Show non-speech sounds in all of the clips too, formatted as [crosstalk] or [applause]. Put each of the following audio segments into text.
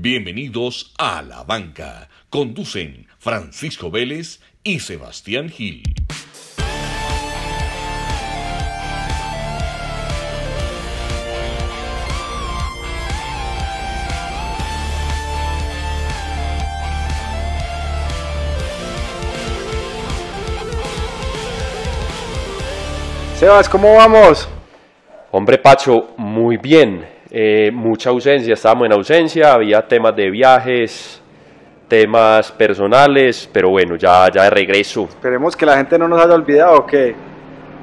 Bienvenidos a La Banca. Conducen Francisco Vélez y Sebastián Gil. Sebas, ¿cómo vamos? Hombre Pacho, muy bien. Eh, mucha ausencia, estábamos en ausencia, había temas de viajes, temas personales, pero bueno, ya, ya de regreso. Esperemos que la gente no nos haya olvidado o qué.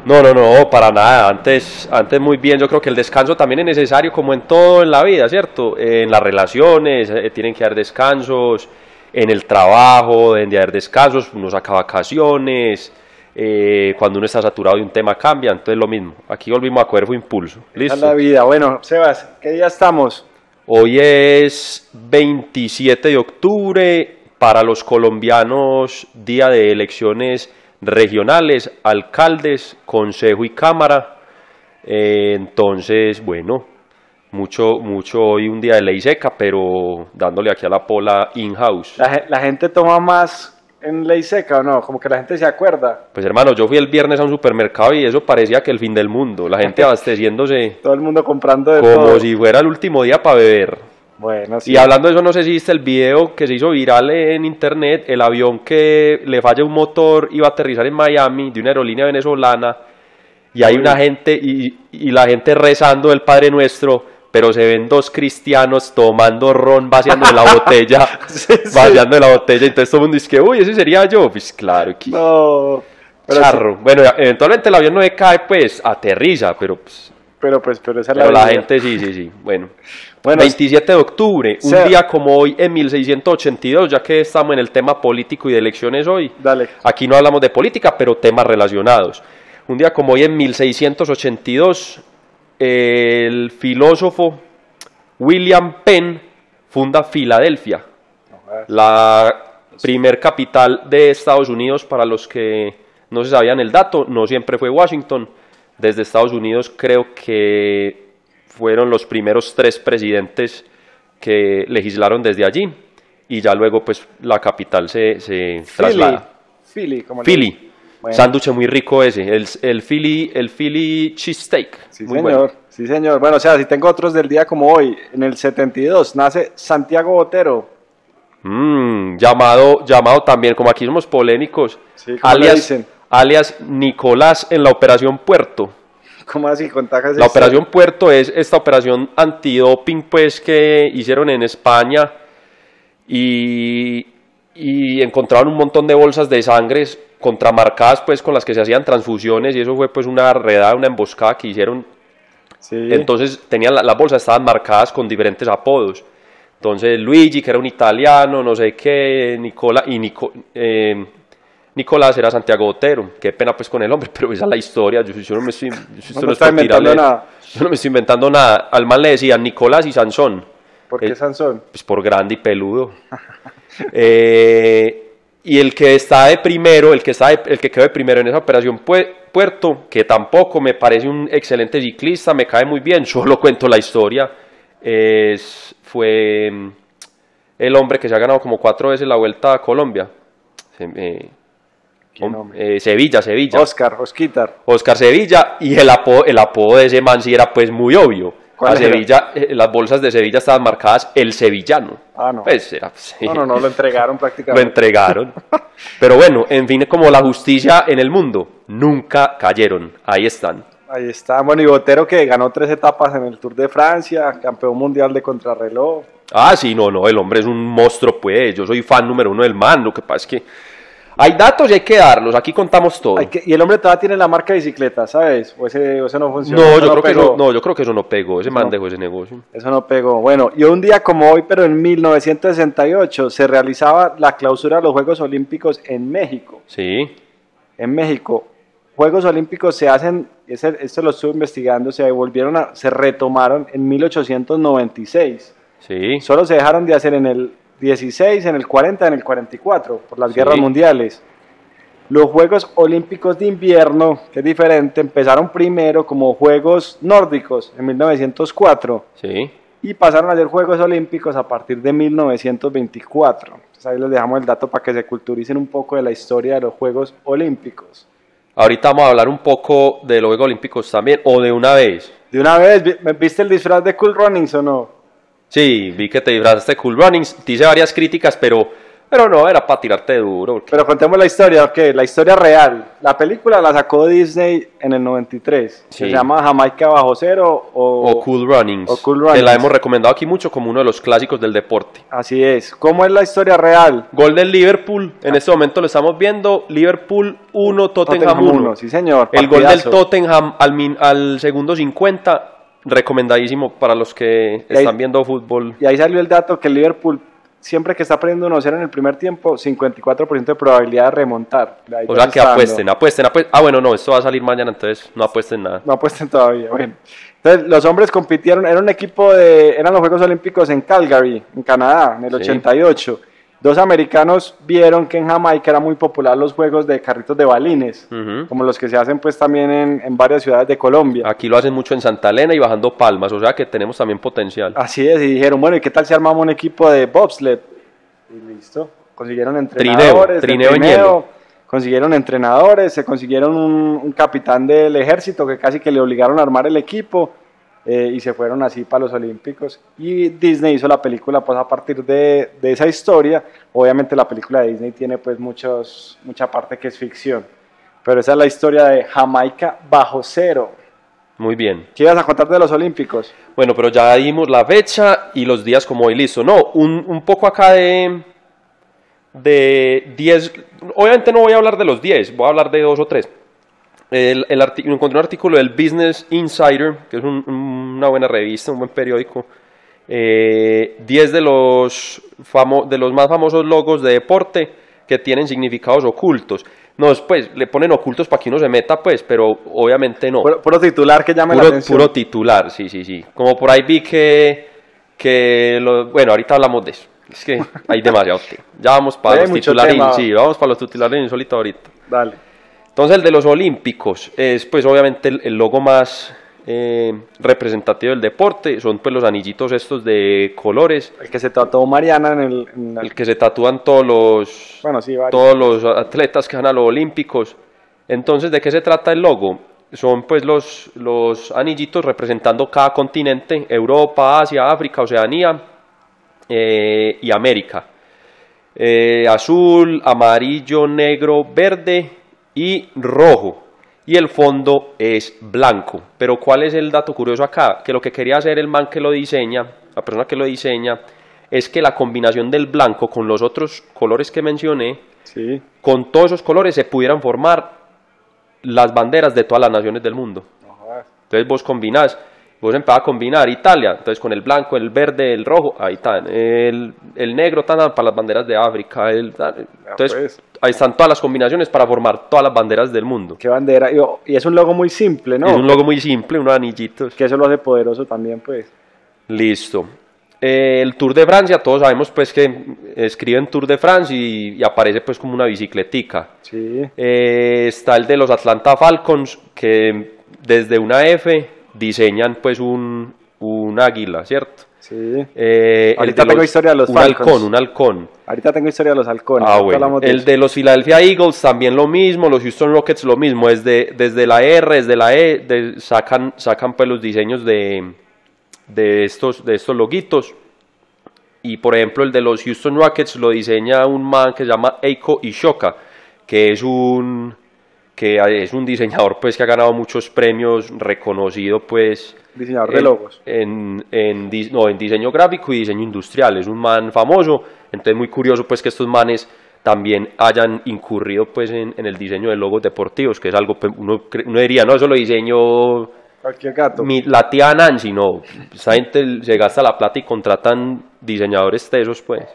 No, no, no, para nada. Antes, antes muy bien. Yo creo que el descanso también es necesario, como en todo en la vida, ¿cierto? Eh, en las relaciones eh, tienen que haber descansos, en el trabajo deben de haber descansos, uno saca vacaciones. Eh, cuando uno está saturado de un tema cambia, entonces lo mismo. Aquí volvimos a cuerpo impulso. Listo. la vida. Bueno, Sebas, ¿qué día estamos? Hoy es 27 de octubre, para los colombianos, día de elecciones regionales, alcaldes, consejo y cámara. Eh, entonces, bueno, mucho, mucho hoy un día de ley seca, pero dándole aquí a la pola in-house. ¿La, la gente toma más en ley seca o no? Como que la gente se acuerda. Pues hermano, yo fui el viernes a un supermercado y eso parecía que el fin del mundo, la gente [laughs] abasteciéndose Todo el mundo comprando de como todo. si fuera el último día para beber. Bueno, sí. Y hablando de eso, no sé si viste el video que se hizo viral en internet, el avión que le falla un motor iba a aterrizar en Miami de una aerolínea venezolana y hay una gente y, y la gente rezando el Padre Nuestro, pero se ven dos cristianos tomando ron, vaciando la [laughs] botella, Sí, sí. vaciando de la botella, entonces todo el mundo dice que, uy, ese sería yo, pues claro, que No. Charro. Bueno, eventualmente el avión no se cae, pues aterriza, pero pues, sí, pero pues, pero esa es pero la, gente sí, sí, sí, bueno. [laughs] Bueno, 27 de octubre, un Sea- día como hoy en 1682, ya que estamos en el tema político y de elecciones hoy. Dale. Aquí no hablamos de política, pero temas relacionados. Un día como hoy en 1682, el filósofo William Penn funda Filadelfia, la primer capital de Estados Unidos para los que no se sabían el dato, no siempre fue Washington. Desde Estados Unidos creo que fueron los primeros tres presidentes que legislaron desde allí y ya luego pues la capital se, se Philly. traslada. Philly, como Philly, Bueno. sándwich muy rico ese, el, el Philly, el Philly cheesesteak. Sí, muy señor. bueno. Sí, señor. Bueno, o sea, si tengo otros del día como hoy, en el 72 nace Santiago Botero. Mm, llamado, llamado también, como aquí somos polémicos, Sí, ¿cómo le alias, dicen? alias Nicolás en la Operación Puerto. [laughs] ¿Cómo así? Contajas La Operación Puerto es esta operación antidoping pues que hicieron en España y, y encontraron un montón de bolsas de sangre contramarcadas pues con las que se hacían transfusiones y eso fue pues una redada, una emboscada que hicieron Sí. entonces tenían la- las bolsas estaban marcadas con diferentes apodos. Entonces Luigi, que era un italiano, no sé qué, Nicola y Nico- eh, Nicolás era Santiago Botero. Qué pena pues con el hombre, [laughs] pero esa es la historia. Yo, yo no me estoy, esto No por inventando nada. Yo no me estoy inventando nada. Al man le decían Nicolás y Sansón. ¿Por qué Eh, Sansón? Pues por grande y peludo. [laughs] Eh, y el que está de primero, el que, está de- el que quedó de primero en esa operación Pue- Puerto, que tampoco me parece un excelente ciclista, me cae muy bien, [laughs] solo cuento la historia, es, fue mm, el hombre que se ha ganado como cuatro veces la vuelta a Colombia. Se- eh, eh, Sevilla, Sevilla. Oscar, Osquitar. Oscar Sevilla y el apodo, el apodo de ese man sí era pues muy obvio. Eh, las bolsas de Sevilla estaban marcadas el sevillano. Ah, no. Pues era, sí, No, no, no, lo entregaron lo prácticamente. entregaron. Pero bueno, en fin, como la justicia en el mundo, nunca cayeron. Ahí están. Ahí está. Bueno, y Botero que ganó tres etapas en el Tour de Francia, campeón mundial de contrarreloj. Ah, sí, no, no, el hombre es un monstruo, pues. Yo soy fan número uno del man. Lo que pasa es que hay datos y hay que darlos. Aquí contamos todo. Hay que- y el hombre todavía tiene la marca de bicicleta, ¿sabes? O ese, o ese no funciona. No, yo creo que eso, no, yo creo que eso no pegó. Ese man No. dejó ese negocio. Eso no pegó. Bueno, y un día como hoy, pero en 1968, se realizaba la clausura de los Juegos Olímpicos en México. Sí. En México, Juegos Olímpicos se hacen, ese- esto lo estuve investigando, se volvieron a, se retomaron en 1896. Sí. Solo se dejaron de hacer en el 16, en el 40, en el 44, por las Sí. guerras mundiales. Los Juegos Olímpicos de Invierno, que es diferente, empezaron primero como Juegos Nórdicos en 1904 Sí. y pasaron a ser Juegos Olímpicos a partir de 1924. Entonces ahí les dejamos el dato para que se culturicen un poco de la historia de los Juegos Olímpicos. Ahorita vamos a hablar un poco de los Juegos Olímpicos también, o de una vez. De una vez, ¿vi- ¿viste el disfraz de Cool Runnings o no? Sí, vi que te disfrazaste Cool Runnings, te hice varias críticas, pero, pero no, era para tirarte duro. porque- Pero contemos la historia, ok, la historia real. La película la sacó Disney en el 93. Sí. Se llama Jamaica Bajo Cero o... o Cool Runnings, o Cool que la Runnings. hemos recomendado aquí mucho como uno de los clásicos del deporte. Así es. ¿Cómo es la historia real? Gol del Liverpool, en este momento lo estamos viendo, Liverpool 1, Tottenham 1. uno, sí señor. El gol del partidazo. Tottenham al, min- al segundo 50, recomendadísimo para los que ahí- están viendo fútbol. Y ahí salió el dato que el Liverpool, siempre que está perdiendo 1-0 en el primer tiempo, 54% de probabilidad de remontar. Ahí O sea se que apuesten, apuesten, apuesten. Ah, bueno, no, esto va a salir mañana, entonces no apuesten nada. No apuesten todavía, bueno. Entonces, los hombres compitieron, era un equipo de, eran los Juegos Olímpicos en Calgary, en Canadá, en el Sí. 88. Dos americanos vieron que en Jamaica era muy popular los juegos de carritos de balines, como los que se hacen pues también en, en varias ciudades de Colombia. Aquí lo hacen mucho en Santa Elena y bajando palmas, o sea que tenemos también potencial. Así es, y dijeron, bueno, ¿y qué tal si armamos un equipo de bobsled? Y listo, consiguieron entrenadores, trineo en hielo. consiguieron entrenadores, se consiguieron un, un capitán del ejército que casi que le obligaron a armar el equipo eh, y se fueron así para los Olímpicos. Y Disney hizo la película pues a partir de, de esa historia. Obviamente la película de Disney tiene pues muchos, mucha parte que es ficción. Pero esa es la historia de Jamaica bajo cero. Muy bien. ¿Qué ibas a contar de los Olímpicos? Bueno, pero ya dimos la fecha y los días como hoy, listo. No, un, un poco acá de, de 10, obviamente no voy a hablar de los 10, voy a hablar de dos o tres. El, el encontré un artículo del Business Insider, que es un- una buena revista, un buen periódico. Eh, 10 de los, famo- de los más famosos logos de deporte que tienen significados ocultos. No, pues le ponen ocultos para que uno se meta, pues, pero obviamente no. Puro, puro titular que llame la Puro, atención. puro titular, sí, sí, sí. Como por ahí vi que, que lo- bueno, ahorita hablamos de eso. Es que hay demasiado. Ya vamos para los titulares, sí, vamos para los titulares insólitos ahorita. Dale. Entonces el de los Olímpicos es pues obviamente el, el logo más eh, representativo del deporte, son pues los anillitos estos de colores, El que se trató Mariana en el... en el- el que se tatúan todos los, bueno, sí, todos los atletas que van a los Olímpicos. Entonces, ¿de qué se trata el logo? Son pues los, los anillitos representando cada continente, Europa, Asia, África, Oceanía eh, y América. Eh, azul, amarillo, negro, verde y rojo. Y el fondo es blanco. Pero ¿cuál es el dato curioso acá? Que lo que quería hacer el man que lo diseña, la persona que lo diseña, es que la combinación del blanco con los otros colores que mencioné, Sí. con todos esos colores se pudieran formar las banderas de todas las naciones del mundo. Entonces vos combinás, vos empezás a combinar Italia, entonces con el blanco, el verde, el rojo, ahí están, el, el negro tan para las banderas de África, el, entonces pues. ahí están todas las combinaciones para formar todas las banderas del mundo. Qué bandera. Y, y es un logo muy simple, ¿no? Es un logo muy simple, unos anillitos. Que eso lo hace poderoso también, pues. Listo. Eh, el Tour de Francia, todos sabemos pues que escriben Tour de France y, y aparece pues como una bicicletica. Sí. Eh, está el de los Atlanta Falcons, que desde una F diseñan pues un, un águila, ¿cierto? Sí. Eh, Ahorita de tengo historia de los un Falcons. halcón, un halcón. Ahorita tengo historia de los halcones. Ah, bueno. de El de los Philadelphia Eagles también lo mismo, los Houston Rockets lo mismo, desde, desde la R, desde la E, de- sacan, sacan pues los diseños de, de, estos, de estos loguitos. Y por ejemplo el de los Houston Rockets lo diseña un man que se llama Eiko Ishoka, que es un que es un diseñador pues que ha ganado muchos premios, reconocido pues Diseñador de en- logos. En, en, no, en diseño gráfico y diseño industrial. Es un man famoso, entonces muy curioso pues que estos manes también hayan incurrido pues en, en el diseño de logos deportivos, que es algo, pues, uno, uno diría, no, eso lo diseño Cualquier gato. mi, la tía Nancy, no, esa gente se gasta la plata y contratan diseñadores tesos pues.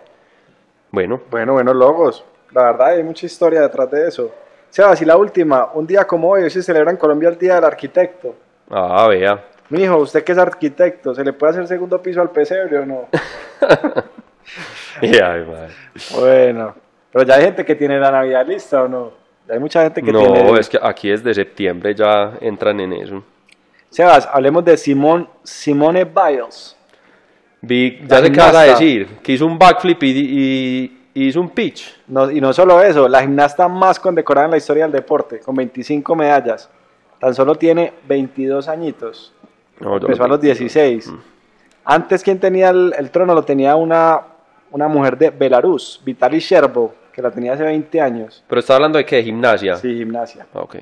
Bueno, Bueno, buenos logos. La verdad, hay mucha historia detrás de eso. Sebas, y la última. Un día como hoy, hoy se celebra en Colombia el Día del Arquitecto. ah, vea. Mijo, usted que es arquitecto, ¿se le puede hacer segundo piso al pesebre o no? [laughs] Madre. bueno. Pero ya hay gente que tiene la Navidad lista o no. Ya hay mucha gente que No, tiene... es que aquí desde septiembre ya entran en eso. Sebas, hablemos de Simón, Simone Biles. Vi, ya sé qué vas a decir, que hizo un backflip y, y- y hizo un pitch. No- y no solo eso, la gimnasta más condecorada en la historia del deporte, con 25 medallas. Tan solo tiene 22 añitos. No, Empezó a los 16. Antes, quien tenía el, el trono lo tenía una, una mujer de Belarus, Vitaly Sherbo, que la tenía hace 20 años. Pero está hablando de qué, gimnasia. Sí, gimnasia. Ok.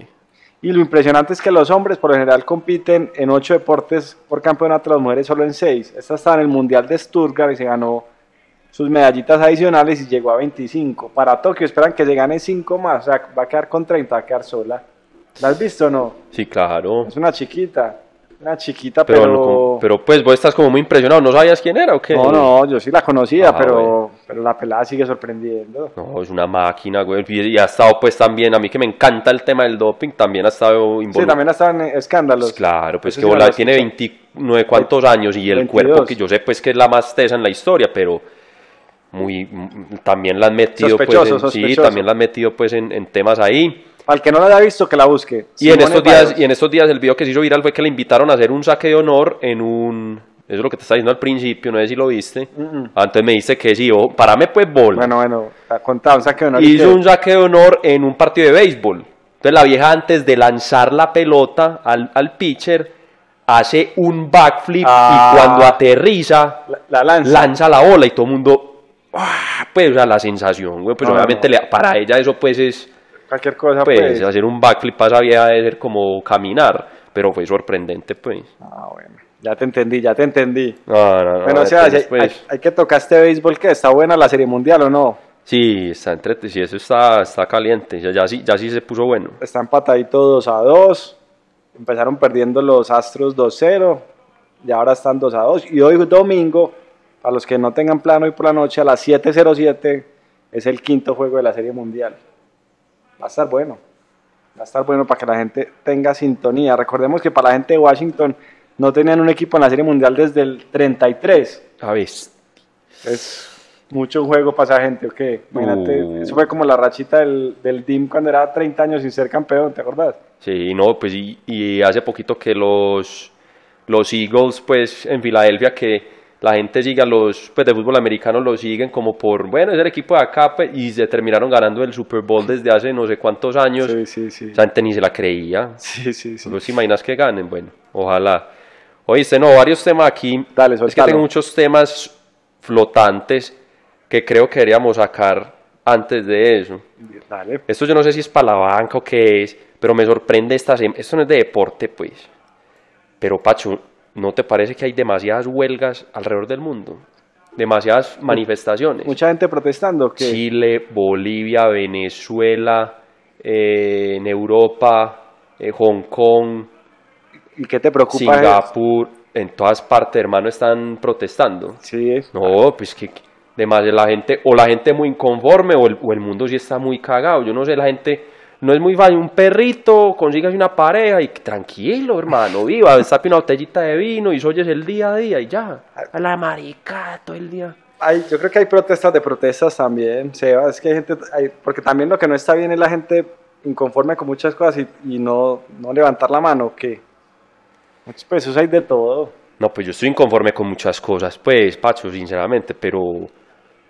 Y lo impresionante es que los hombres por lo general compiten en 8 deportes por campeonato, las mujeres solo en 6. Esta estaba en el Mundial de Stuttgart y se ganó sus medallitas adicionales y llegó a 25. Para Tokio esperan que se gane 5 más, o sea, va a quedar con 30, va a quedar sola. ¿La has visto o no? Sí, claro. Es una chiquita, una chiquita, Pero, pero... no pero pues vos estás como muy impresionado. ¿No sabías quién era o qué? No, no, yo sí la conocía, Ah, pero, pero la pelada sigue sorprendiendo. No, es una máquina, güey. Y ha estado pues también, a mí que me encanta el tema del doping, también ha estado Sí, involucrado. también estaban en escándalos. Pues claro, pues Eso que sí Bola tiene escuché. 29 cuantos años y el 22. cuerpo que yo sé pues que es la más tesa en la historia, pero muy mm, también la han metido Sospechoso, pues en, sí, también la han metido pues en, en temas ahí. El que no la haya visto, que la busque. Y en estos días y en estos días el video que se hizo viral fue que le invitaron a hacer un saque de honor en un eso es lo que te estaba diciendo al principio, no sé si lo viste. Mm-mm. Ah, me dice que sí, oh, parame pues bola. Bueno, bueno, ha contado, un saque de honor. hizo un saque de honor en un partido de béisbol. Entonces la vieja antes de lanzar la pelota al, al pitcher hace un backflip Ah. y cuando aterriza La, la lanza. lanza la bola y todo el mundo ¡ah! pues o sea, la sensación, güey, pues No, obviamente no. le- para ella eso pues es Cualquier cosa, pues, pues. hacer un backflip para esa vieja debe ser como caminar, pero fue sorprendente pues. Ah, bueno. Ya te entendí, ya te entendí. No, no, no, bueno, o sea, hay, pues, hay- hay que tocar este béisbol que está buena la serie mundial o no. sí, está entre, sí, eso está, está caliente, ya, ya, sí, ya sí se puso bueno. Está empatadito 2 a 2. Empezaron perdiendo los Astros 2-0. Y ahora están 2 a 2. Y hoy domingo, para los que no tengan plano hoy por la noche, a las 7.07 es el quinto juego de la serie mundial. Va a estar bueno. Va a estar bueno para que la gente tenga sintonía. Recordemos que para la gente de Washington no tenían un equipo en la serie mundial desde el 33. A ver, Es mucho juego para esa gente, ¿ok? Imagínate, Uh. eso fue como la rachita del, del DIM cuando era 30 años sin ser campeón, ¿te acordás? Sí, no, pues y, y hace poquito que los, los Eagles, pues en Filadelfia, que la gente siga los, pues de fútbol americano los siguen como por, bueno, es el equipo de acá, pues, y se terminaron ganando el Super Bowl desde hace no sé cuántos años. Sí, sí, sí. La gente ni se la creía. Sí, sí, sí. ¿Vos te imaginas que ganen? Bueno, ojalá. Oíste, no, varios temas aquí. Dale, es que tengo muchos temas flotantes que creo que deberíamos sacar antes de eso. Dale. Esto yo no sé si es para la banca o qué es, pero me sorprende esta Esto no es de deporte, pues. Pero, Pacho, ¿no te parece que hay demasiadas huelgas alrededor del mundo? Demasiadas manifestaciones. Mucha gente protestando que Chile, Bolivia, Venezuela, eh, en Europa, eh, Hong Kong, y qué te preocupa es- Singapur, en todas partes, hermano, están protestando. Sí, No, pues que demasiado la gente, o la gente muy inconforme, o el, o el mundo sí está muy cagado. Yo no sé, la gente no es muy fácil. Un perrito, consigas una pareja y tranquilo, hermano, viva, destape una botellita de vino y oyes el día a día y ya. A la marica todo el día. hay, yo creo que hay protestas de protestas también, Seba, es que hay gente, hay- porque también lo que no está bien es la gente inconforme con muchas cosas y, y no, no levantar la mano, que muchos pesos hay de todo. No, pues yo estoy inconforme con muchas cosas, pues, Pacho, sinceramente, pero,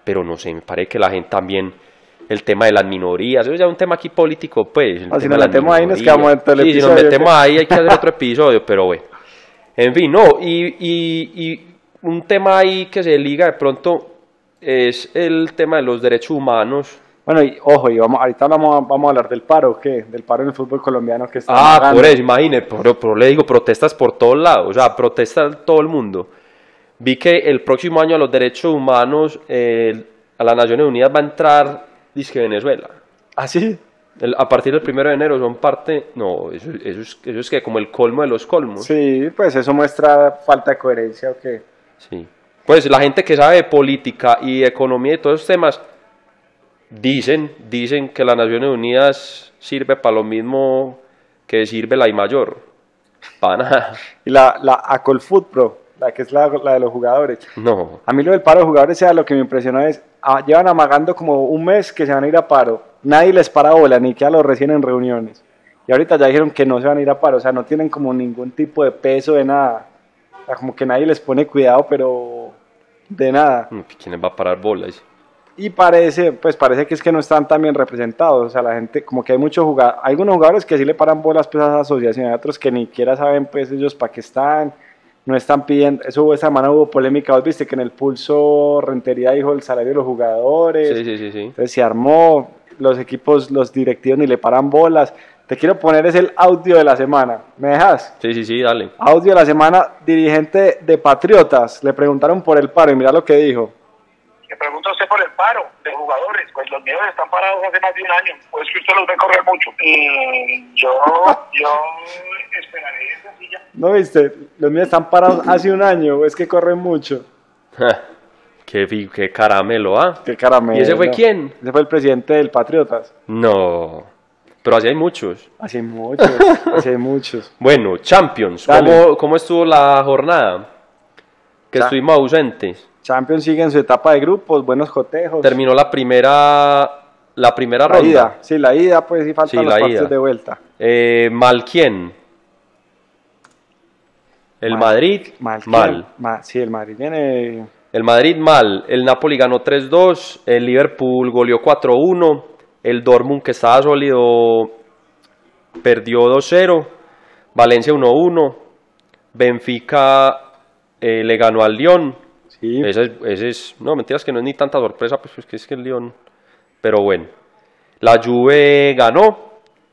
pero no sé, me parece que la gente también, el tema de las minorías, eso ya es un tema aquí político, pues. el Ah, si tema nos de las metemos ahí, nos quedamos en todo el Sí, si nos episodio, metemos ahí hay que hacer otro [laughs] episodio, pero bueno. En fin, no, y, y, y un tema ahí que se liga de pronto es el tema de los derechos humanos. Bueno, y ojo, y vamos, ahorita vamos, vamos a hablar del paro, ¿qué? Del paro en el fútbol colombiano que está Ah, por eso, imagínate, pero, pero le digo, protestas por todos lados, o sea, protesta todo el mundo. Vi que el próximo año a los derechos humanos, eh, a las Naciones Unidas va a entrar, dice Venezuela. ¿Ah, sí? El- a partir del primero de enero son parte, no, eso, eso es, eso es que como el colmo de los colmos. Sí, pues eso muestra falta de coherencia, ¿o qué? Sí. Pues la gente que sabe de política y economía y todos esos temas dicen, dicen que las Naciones Unidas sirve para lo mismo que sirve la I mayor. Para nada. [laughs] Y la, la Acolfoot Pro, la que es la, la de los jugadores. No. A mí lo del paro de jugadores, sea lo que me impresionó es, ah, llevan amagando como un mes que se van a ir a paro. Nadie les para bola, ni que a los recién en reuniones. Y ahorita ya dijeron que no se van a ir a paro, o sea, no tienen como ningún tipo de peso de nada. O sea, como que nadie les pone cuidado, pero de nada. ¿Quién va a parar bolas? Y parece, pues parece que es que no están tan bien representados. O sea, la gente, como que hay muchos jugadores, algunos jugadores que sí le paran bolas pues, a esa asociación, hay otros que ni siquiera saben pues ellos para qué están, no están pidiendo. Eso hubo esta semana hubo polémica, vos viste que en el pulso Rentería dijo el salario de los jugadores. Sí, sí, sí, sí. Entonces se armó, los equipos, los directivos ni le paran bolas. Te quiero poner es el audio de la semana. ¿Me dejas? Sí, sí, sí, dale. Audio de la semana, dirigente de Patriotas. Le preguntaron por el paro y mira lo que dijo. Le pregunta usted por el paro de jugadores. Pues los míos están parados hace más de un año. Pues que usted los ve correr mucho. Y yo, yo esperaré esa silla. ¿No viste? Los míos están parados hace un año. Es que corren mucho. qué, qué caramelo, ¿ah? Qué caramelo. ¿Y ese fue quién? Ese fue el presidente del Patriotas. No. Pero así hay muchos. Hace muchos, hace muchos. [laughs] Bueno, Champions. ¿Cómo, cómo estuvo la jornada? Que estuvimos ausentes. Champions sigue en su etapa de grupos, buenos cotejos. Terminó la primera, la primera la ronda. ida. Sí, la ida, pues sí faltan Sí, los la partidos de vuelta. Eh, ¿Mal quién? El Mal- Madrid, Mal. mal. Ma- sí, el Madrid viene. El Madrid mal. El Napoli ganó 3-2. El Liverpool goleó 4-1. El Dortmund, que estaba sólido, perdió 2-0. Valencia 1-1. Benfica eh, le ganó al Lyon. Sí, Ese es, ese es- no, mentiras que no es ni tanta sorpresa, pues, pues, que es que el Lyon. Pero bueno. La Juve ganó.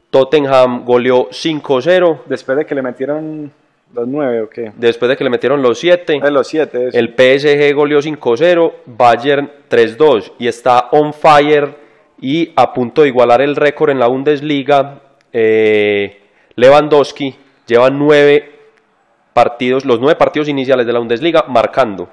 Tottenham goleó 5-0. después de que le metieron los nueve o qué. Después de que le metieron los 7. De los siete. eso. El PSG goleó 5-0, Bayern 3-2 y está on fire y a punto de igualar el récord en la Bundesliga. eh, Lewandowski lleva nueve partidos, los nueve partidos iniciales de la Bundesliga marcando.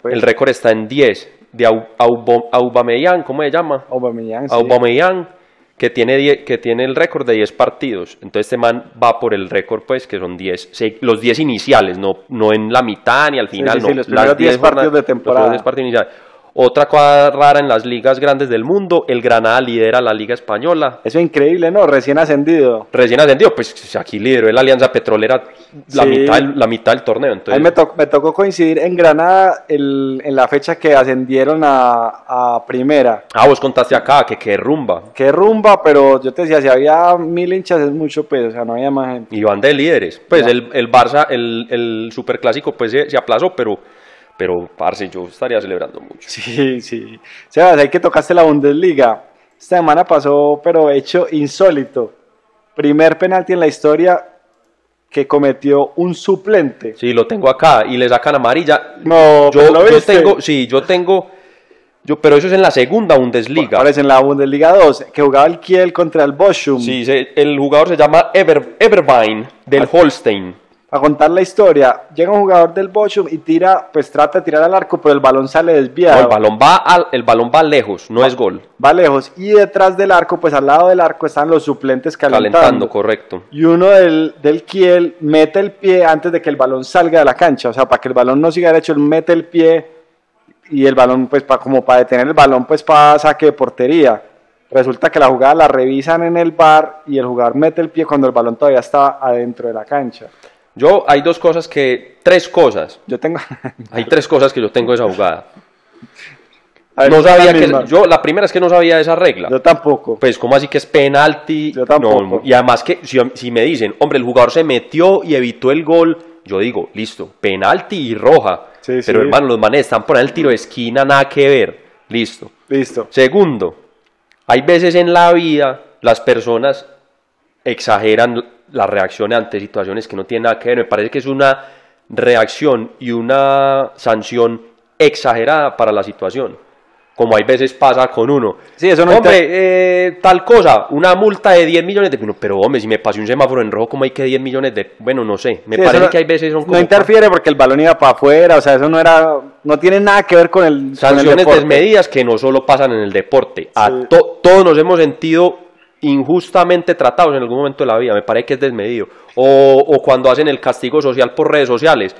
Pues, El récord está en 10 de Au- Aubameyang, ¿cómo se llama? Aubameyang, sí. Aubameyang que tiene, die- que tiene el récord de 10 partidos. Entonces este man va por el récord, pues, que son 10, se- los 10 iniciales, no, no en la mitad ni al final, sí, no. sí, los primeros las 10 jornadas- partidos de los temporada. primeros 10 partidos iniciales. Otra cosa rara en las ligas grandes del mundo, el Granada lidera la Liga Española. Eso es increíble, ¿no? Recién ascendido. Recién ascendido, pues aquí lideró la Alianza Petrolera la, Sí. mitad, del- la mitad del torneo. A mí Entonces, me, to- me tocó coincidir en Granada el- en la fecha que ascendieron a, a primera. Ah, vos contaste acá que qué rumba. Qué rumba, pero yo te decía, si había mil hinchas es mucho peso, o sea, no había más gente. Y van de líderes. Pues Ya. el, el Barça, el, el superclásico, pues se, se aplazó, pero, pero, parce, yo estaría celebrando mucho. Sí, sí. Sebas, ahí que tocaste la Bundesliga. Esta semana pasó, pero hecho insólito. Primer penalti en la historia que cometió un suplente. Sí, lo tengo acá y le sacan amarilla. No, yo, pero lo yo tengo, sí, yo tengo, yo, pero eso es en la segunda Bundesliga. Ahora es en la Bundesliga 2, que jugaba el Kiel contra el Bochum. Sí, el jugador se llama Ever, Everbein del Ah. Holstein. A contar la historia, llega un jugador del Bochum y tira, pues trata de tirar al arco, pero el balón sale No, desviado. el balón va al, el balón va lejos, no es gol. Va lejos. Y detrás del arco, pues al lado del arco están los suplentes calentando. Calentando, correcto. Y uno del, del Kiel mete el pie antes de que el balón salga de la cancha. O sea, para que el balón no siga derecho, él mete el pie y el balón, pues, para, como para detener el balón, pues, para saque de portería. Resulta que la jugada la revisan en el bar y el jugador mete el pie cuando el balón todavía está adentro de la cancha. Yo, hay dos cosas que, tres cosas, Yo tengo. [laughs] hay tres cosas que yo tengo de esa jugada. Ver, No sabía que, yo, la primera es que no sabía esa regla. Yo tampoco. Pues, ¿cómo así que es penalti? Yo tampoco. No, y además que si, si me dicen, hombre, el jugador se metió y evitó el gol, yo digo, listo, penalti y roja. Sí, Pero sí. hermano, los manes están por ahí el tiro de esquina, nada que ver. Listo. Listo. Segundo, hay veces en la vida las personas exageran las reacciones ante situaciones que no tienen nada que ver. Me parece que es una reacción y una sanción exagerada para la situación. Como hay veces pasa con uno. Sí, eso no Hombre, eh, tal cosa, una multa de 10 millones de... Bueno, Pero hombre, si me pasé un semáforo en rojo, ¿cómo hay que 10 millones de...? Bueno, no sé. Me Sí, parece no- que hay veces son como... No interfiere porque el balón iba para afuera, o sea, eso no era, no tiene nada que ver con el, con el sanciones deporte. desmedidas que no solo pasan en el deporte. A Sí. to- todos nos hemos sentido injustamente tratados en algún momento de la vida. Me parece que es desmedido. O, o cuando hacen el castigo social por redes sociales.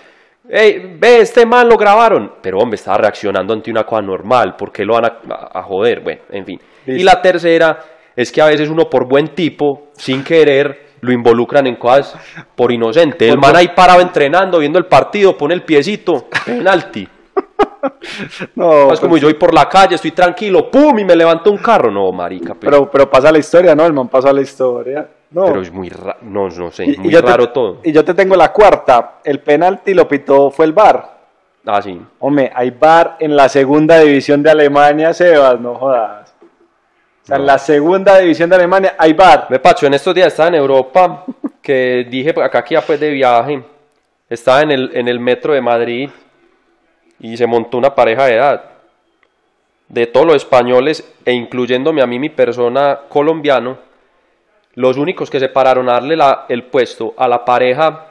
Ey, ve, este man lo grabaron. Pero hombre, estaba reaccionando ante una cosa normal. ¿Por qué lo van a, a- a joder? Bueno, en fin. Y la tercera es que a veces uno por buen tipo, sin querer, lo involucran en cosas por inocente. El man ahí parado entrenando, viendo el partido, pone el piecito, penalti. [laughs] No, Es como pues, yo voy por la calle, estoy tranquilo, pum, y me levanto un carro. No, marica, pero, pero, pero pasa la historia, ¿no? El man pasó a la historia. No. pero es muy raro, no, no sé, Y- y muy te- raro todo. Y yo te tengo la cuarta. El penalti lo pitó fue el VAR. Ah, sí. Hombre, hay VAR en la segunda división de Alemania, Sebas, no jodas. O sea, en la segunda división de Alemania hay VAR. Me pacho, en estos días estaba en Europa, que dije pues, acá aquí ya pues de viaje, estaba en el, en el metro de Madrid y se montó una pareja de edad de todos los españoles e incluyéndome a mí mi persona colombiano, los únicos que se pararon a darle la- el puesto a la pareja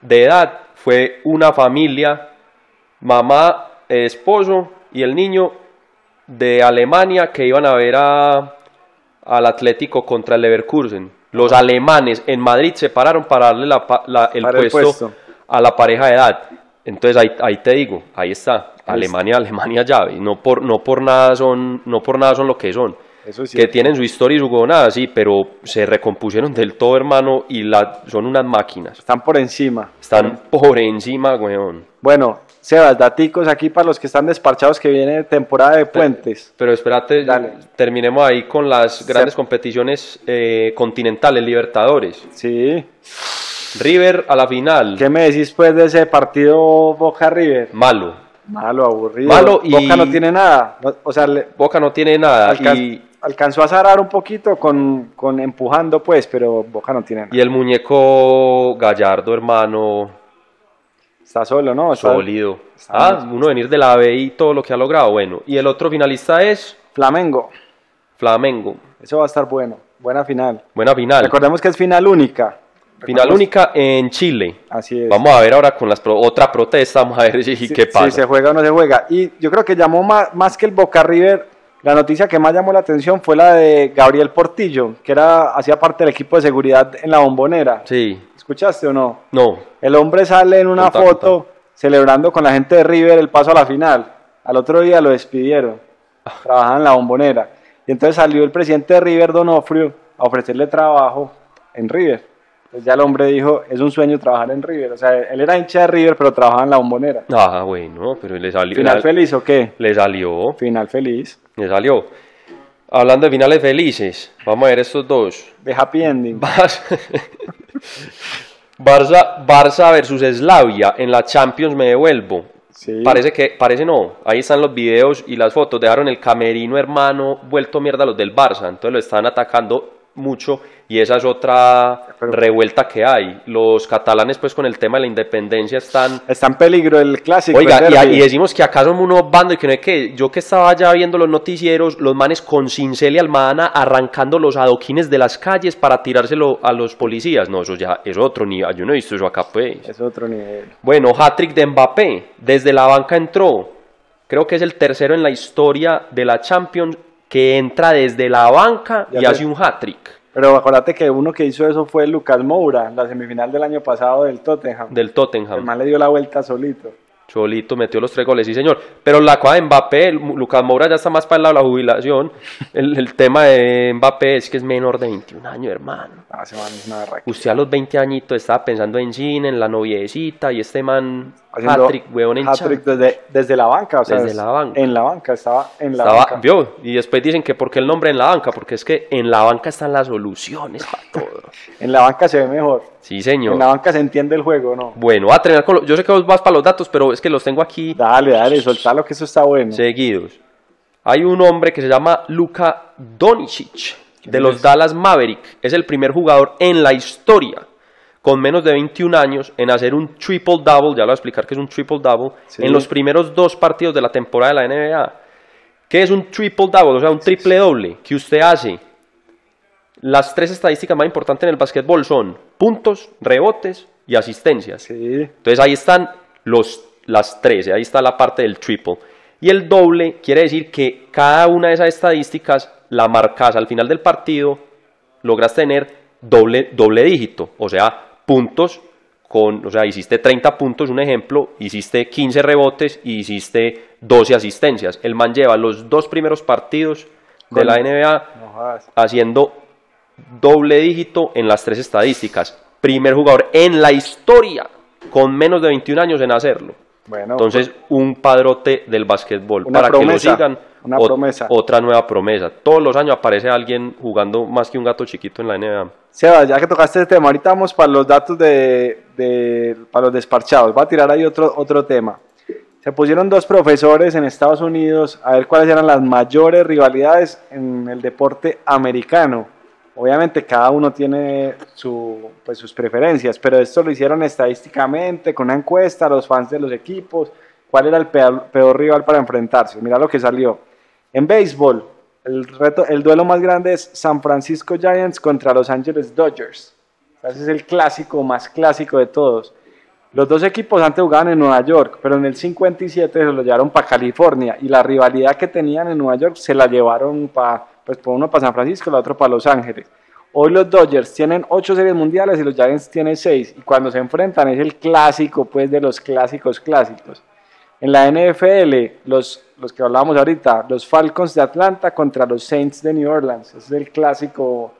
de edad fue una familia, mamá, esposo y el niño de Alemania que iban a ver a, al Atlético contra el Leverkusen. Los alemanes en Madrid se pararon para darle la pa- la- el, puesto. a la pareja de edad. Entonces ahí, ahí te digo, ahí está, Alemania, Alemania llave. No por, no por nada son, no por nada son lo que son. Eso es que tienen su historia y su gonada, sí, pero se recompusieron del todo, hermano, y la, son unas máquinas. Están por encima. Están por encima, weón. Bueno, Sebas, daticos aquí para los que están despachados que viene temporada de puentes. Pero espérate, Dale. terminemos ahí con las grandes Se- competiciones eh, continentales, Libertadores. Sí. River a la final, ¿Qué me decís pues de ese partido Boca River? malo. Malo, aburrido. Malo y- Boca no tiene nada. O sea, le- Boca no tiene nada alcan- y, alcanzó a zarar un poquito con, con empujando pues, pero Boca no tiene nada. y el muñeco Gallardo, hermano, Está solo, ¿no? Está- sólido. está Ah, bien. uno venir de la B y todo lo que ha logrado, bueno. Y el otro finalista es Flamengo. Flamengo. Eso va a estar bueno. Buena final. Buena final. Recordemos que es final única. Final única en Chile. Así es. Vamos a ver ahora con las pro- otra protesta, vamos a ver [laughs] si, si, qué pasa. si se juega o no se juega. Y yo creo que llamó más, más que el Boca River, la noticia que más llamó la atención fue la de Gabriel Portillo, que era hacía parte del equipo de seguridad en la bombonera. Sí, ¿Escuchaste o no? no, El hombre sale en una Contá, foto celebrando con la gente de River el paso a la final. Al otro día lo despidieron. Ah. Trabajaba en la bombonera. Y entonces salió el presidente de River, Donofrio, a ofrecerle trabajo en River. Pues ya el hombre dijo, es un sueño trabajar en River. O sea, él era hincha de River, pero trabajaba en la bombonera. ah, bueno, pero le salió. ¿Final feliz o qué? Le salió, Final feliz. le salió. Hablando de finales felices, vamos a ver estos dos. De happy ending. [laughs] Barça, Barça, Barça versus Slavia en la Champions me devuelvo. Sí. Parece que, parece no, ahí están los videos y las fotos, dejaron el camerino hermano vuelto mierda los del Barça, entonces lo están atacando mucho y esa es otra revuelta que hay. Los catalanes pues con el tema de la independencia están... Está en peligro el clásico. Oiga, el y, decimos que acá somos unos bandos y que no es que yo que estaba ya viendo los noticieros, los manes con cincel y almadana arrancando los adoquines de las calles para tirárselo a los policías. No, eso ya es otro nivel, yo no he visto eso acá pues. Es otro nivel. Bueno, hat-trick de Mbappé, desde la banca entró. Creo que es el tercero en la historia de la Champions que entra desde la banca Ya y hace un hat-trick Pero acuérdate que uno que hizo eso fue Lucas Moura, la semifinal del año pasado del Tottenham. del El Tottenham. man le dio la vuelta solito. Cholito metió los tres goles, sí señor. Pero la cosa de Mbappé, el- Lucas Moura ya está más para el lado de la jubilación. [laughs] El, el tema de Mbappé es que es menor de 21 años, hermano. Ah, ese man es una. Usted a los 20 añitos estaba pensando en cine, en la noviecita, y este man, Haciendo hat-trick, weón, en hat-trick desde, desde la banca, o sea, Desde es- la banca. En la banca, estaba en la Estaba, banca. vio, y después dicen que por qué el nombre en la banca, porque es que en la banca están las soluciones para todo. [laughs] En la banca se ve mejor. Sí, señor. En la banca se entiende el juego, ¿no? Bueno, a terminar con lo- yo sé que vos vas para los datos, pero es que los tengo aquí Dale, dale, soltalo que eso está bueno. seguidos. Hay un hombre que se llama Luka Doncic de los es? Dallas Maverick. Es el primer jugador en la historia con menos de 21 años en hacer un triple double, ya lo voy a explicar que es un triple double, Sí. en los primeros dos partidos de la temporada de la NBA. ¿Qué es un triple double? O sea, un triple doble que usted hace. Las tres estadísticas más importantes en el básquetbol son puntos, rebotes y asistencias. Sí, Entonces ahí están los, las 13, ahí está la parte del triple. Y el doble quiere decir que cada una de esas estadísticas la marcas al final del partido, logras tener doble, doble dígito, o sea, puntos con, o sea, hiciste 30 puntos, un ejemplo, hiciste 15 rebotes y hiciste 12 asistencias. El man lleva los dos primeros partidos de la NBA no haciendo doble dígito en las tres estadísticas. Primer jugador en la historia con menos de 21 años en hacerlo. Bueno, Entonces, un padrote del básquetbol para que lo sigan. Una promesa. Otra nueva promesa. Todos los años aparece alguien jugando más que un gato chiquito en la NBA. Sebas, ya que tocaste este tema, ahorita vamos para los datos de, de- para los despachados. Voy a tirar ahí otro, otro tema. Se pusieron dos profesores en Estados Unidos a ver cuáles eran las mayores rivalidades en el deporte americano. Obviamente cada uno tiene su, pues, sus preferencias, pero esto lo hicieron estadísticamente, con una encuesta a los fans de los equipos, cuál era el peor, peor rival para enfrentarse. Mira lo que salió. En béisbol, el, reto, el duelo más grande es San Francisco Giants contra Los Angeles Dodgers. Ese es el clásico más clásico de todos. Los dos equipos antes jugaban en Nueva York, pero en el 57 se lo llevaron para California y la rivalidad que tenían en Nueva York se la llevaron para, pues por uno para San Francisco el otro para Los Ángeles. Hoy los Dodgers tienen 8 series mundiales y los Giants tienen 6 y cuando se enfrentan es el clásico pues de los clásicos clásicos. En la NFL, los, los que hablábamos ahorita, los Falcons de Atlanta contra los Saints de New Orleans. Ese es el clásico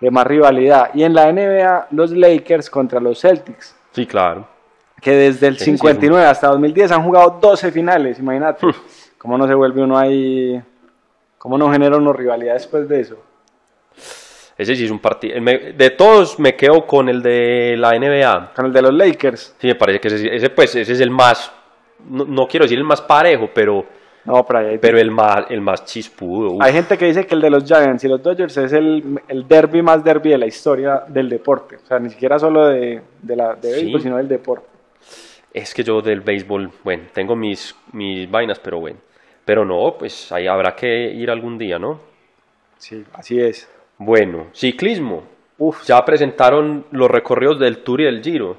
de más rivalidad. Y en la NBA, los Lakers contra los Celtics, Sí, claro. que desde el Ese sí es 59 hasta 2010 han jugado 12 finales, imagínate. ¿Cómo no se vuelve uno ahí? ¿Cómo no genera uno rivalidad después de eso? Ese sí es un partido. De todos me quedo con el de la NBA. Con el de los Lakers. Sí, me parece que ese, ese, pues, ese es el más. No, no quiero decir el más parejo, pero, No, pero ahí hay, pero el, más, el más chispudo. uf. hay gente que dice que el de los Giants y los Dodgers es el, el derby más derby de la historia del deporte. O sea, ni siquiera solo de, de la de Sí. béisbol, sino del deporte. Es que yo del béisbol, bueno, tengo mis, mis vainas, pero bueno. Pero no, pues ahí habrá que ir algún día, ¿no? Sí, así es. Bueno, ciclismo. Uf, Ya presentaron los recorridos del Tour y del Giro.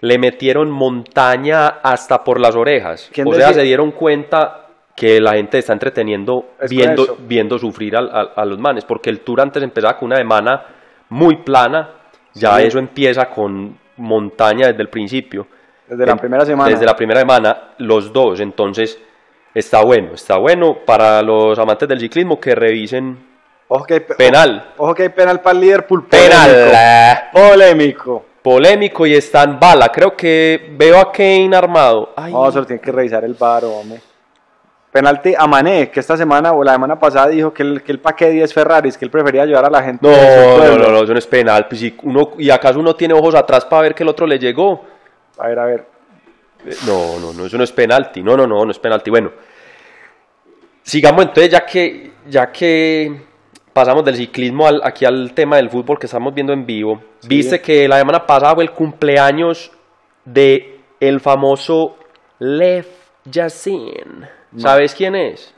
Le metieron montaña hasta por las orejas. ¿Quién O sea, se dieron cuenta que la gente está entreteniendo Es viendo, viendo sufrir a, los manes. Porque el Tour antes empezaba con una semana muy plana. Ya Sí. eso empieza con montaña desde el principio. desde la primera semana. Desde la primera semana, los dos. Entonces, está bueno. Está bueno para los amantes del ciclismo que revisen Ojo que hay pe- penal. Ojo que hay penal para el Liverpool. Penal. Polémico. Polémico. Polémico y está en bala. Creo que veo a Kane armado. Ay, No, solo tiene que revisar el VAR, hombre. Penalti a Mané, que esta semana o la semana pasada dijo que el, que el paquete 10 Ferraris, que él prefería ayudar a la gente. no, no, no, no, eso no es penal. Pues, si uno, ¿Y acaso uno tiene ojos atrás para ver que el otro le llegó? A ver, a ver. Eh, No, no, no, eso no es penalti. No, no, no, no es penalti. Bueno, sigamos entonces, ya que, ya que pasamos del ciclismo al- aquí al tema del fútbol que estamos viendo en vivo. Viste que la semana pasada fue el cumpleaños de el famoso Lev Yassin. ¿Sabes quién es?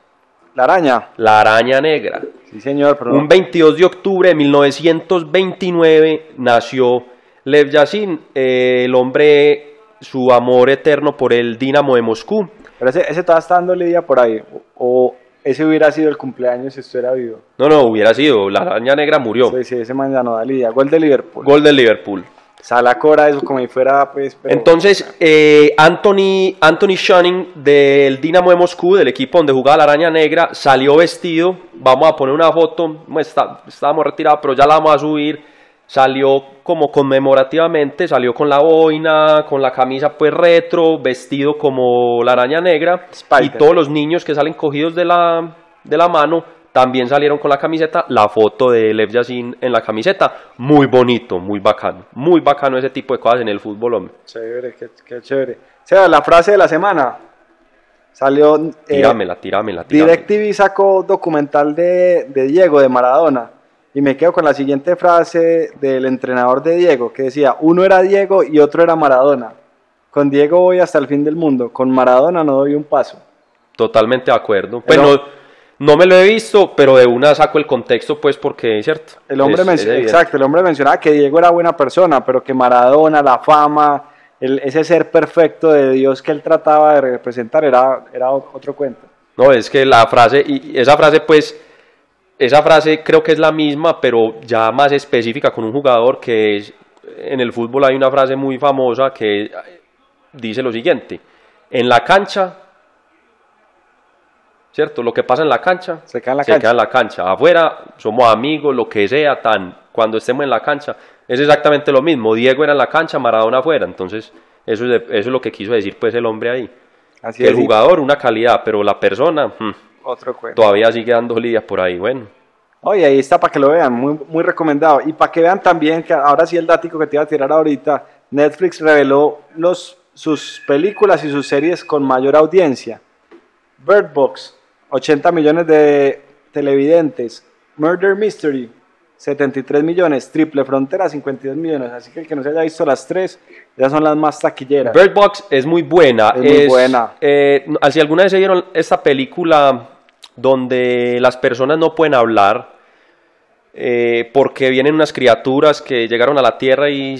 La araña. La araña negra. Sí, señor, pero Un 22 de octubre de 1929 nació Lev Yassin, eh, el hombre, su amor eterno por el Dinamo de Moscú. pero ese, ese está dando lidia por ahí. O ese hubiera sido el cumpleaños si estuviera vivo. No, no, hubiera sido, la araña negra murió. Sí, sí, ese man ya no da lidia. Gol de Liverpool. Gol del Liverpool. Salacora, eso como si fuera, pues. pero- Entonces, eh, Anthony, Anthony Shunning del Dinamo de Moscú, del equipo donde jugaba la araña negra, salió vestido. Vamos a poner una foto. está- estábamos retirados, pero ya la vamos a subir. Salió como conmemorativamente, salió con la boina, con la camisa pues retro, vestido como la araña negra. Spider. Y todos los niños que salen cogidos de la, de la mano también salieron con la camiseta. La foto de Lev Yassin en la camiseta. Muy bonito, muy bacano. Muy bacano ese tipo de cosas en el fútbol, hombre. Chévere, qué, qué chévere. O sea, la frase de la semana salió. eh, Tíramela, tíramela, tíramela. DirecTV sacó documental de, de Diego, de Maradona. Y me quedo con la siguiente frase del entrenador de Diego, que decía, uno era Diego y otro era Maradona. Con Diego voy hasta el fin del mundo, con Maradona no doy un paso. Totalmente de acuerdo. Pues El no, me lo he visto, pero de una saco el contexto, pues, porque es cierto. El hombre, Es- es exacto, el hombre mencionaba que Diego era buena persona, pero que Maradona, la fama, el- ese ser perfecto de Dios que él trataba de representar era, era otro cuento. No, es que la frase, y esa frase, pues, esa frase creo que es la misma, pero ya más específica con un jugador que es, en el fútbol hay una frase muy famosa que dice lo siguiente, en la cancha, ¿cierto? Lo que pasa en la cancha, Se queda en la se cancha. queda en la cancha. Afuera somos amigos, lo que sea, tan, cuando estemos en la cancha, es exactamente lo mismo. Diego era en la cancha, Maradona afuera, entonces eso es, de- eso es lo que quiso decir pues el hombre ahí. Así que el jugador una calidad, pero la persona hmm, Otro cuento. todavía sigue dando lidia por ahí. Bueno, Oye, ahí está para que lo vean, muy, muy recomendado. Y para que vean también que ahora sí el dático que te iba a tirar ahorita, Netflix reveló los, sus películas y sus series con mayor audiencia. Bird Box, 80 millones de televidentes. Murder Mystery, 73 millones. Triple Frontera, 52 millones. Así que el que no se haya visto las tres, ya son las más taquilleras. Bird Box es muy buena. Es muy buena. eh, si alguna vez se vieron esta película donde las personas no pueden hablar eh, porque vienen unas criaturas que llegaron a la Tierra y,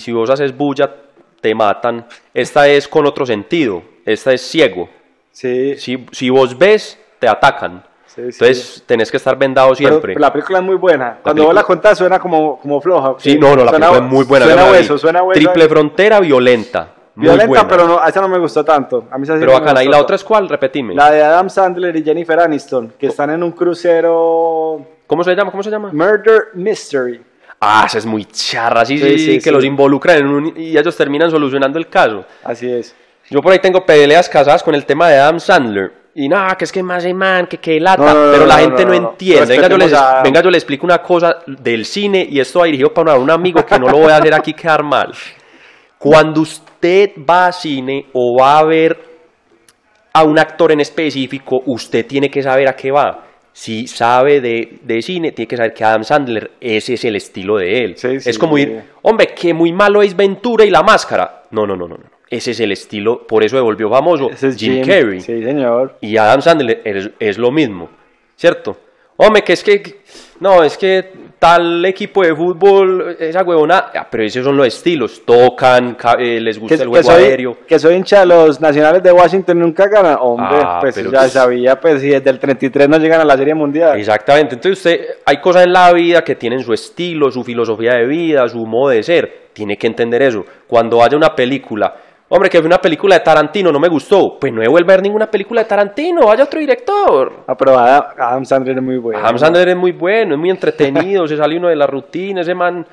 si vos haces bulla te matan. Esta es con otro sentido. Esta es ciego. Sí, Si, si vos ves, te atacan. Sí, sí. Entonces tenés que estar vendado siempre. pero la película es muy buena. Cuando película- vos la contás suena como, como floja. Sí, no, no, la Suena- película es muy buena. Suena hueso, suena hueso. Triple frontera violenta. muy Violenta, pero no, a esa no me gustó tanto. A mí esa sí Pero bacana. ¿Y la otra es cuál? Repetime. La de Adam Sandler y Jennifer Aniston, que están en un crucero ¿Cómo se llama? ¿Cómo se llama? Murder Mystery. Ah, esa es muy charra, sí, Sí, sí, que los involucran en un, y ellos terminan solucionando el caso. Así es. Yo por ahí tengo peleas casadas con el tema de Adam Sandler. Y nada, que es que más man, que que lata. No, no, no, pero la no, gente no, entiende. Venga yo, les, a venga, yo le explico una cosa del cine y esto va dirigido para un amigo que no lo voy a hacer aquí quedar mal. Cuando usted va a cine o va a ver a un actor en específico, usted tiene que saber a qué va. Si sabe de, de cine, tiene que saber que Adam Sandler, ese es el estilo de él. Sí, sí. es como ir, hombre, que muy malo es Ventura y la máscara. No, no, no, no. no. Ese es el estilo, por eso se volvió famoso Ese es Jim, Carrey. Sí, señor. Y Adam Sandler es, es lo mismo, ¿cierto? Hombre, que es que, no, es que tal equipo de fútbol, esa huevona, ah, pero esos son los estilos, tocan, ca- eh, les gusta el que juego soy, aéreo. que soy hincha de los nacionales de Washington nunca ganan. Hombre, Ah, pues ya sabía, pues si desde el 33 no llegan a la Serie Mundial. Exactamente, entonces usted, hay cosas en la vida que tienen su estilo, su filosofía de vida, su modo de ser, tiene que entender eso. Cuando haya una película, hombre, que fue una película de Tarantino, no me gustó, pues no debe ver ninguna película de Tarantino, vaya otro director. Ah, pero Adam, Sandler es muy bueno. Adam Sandler es muy bueno, es muy entretenido, se sale uno de la rutina, ese man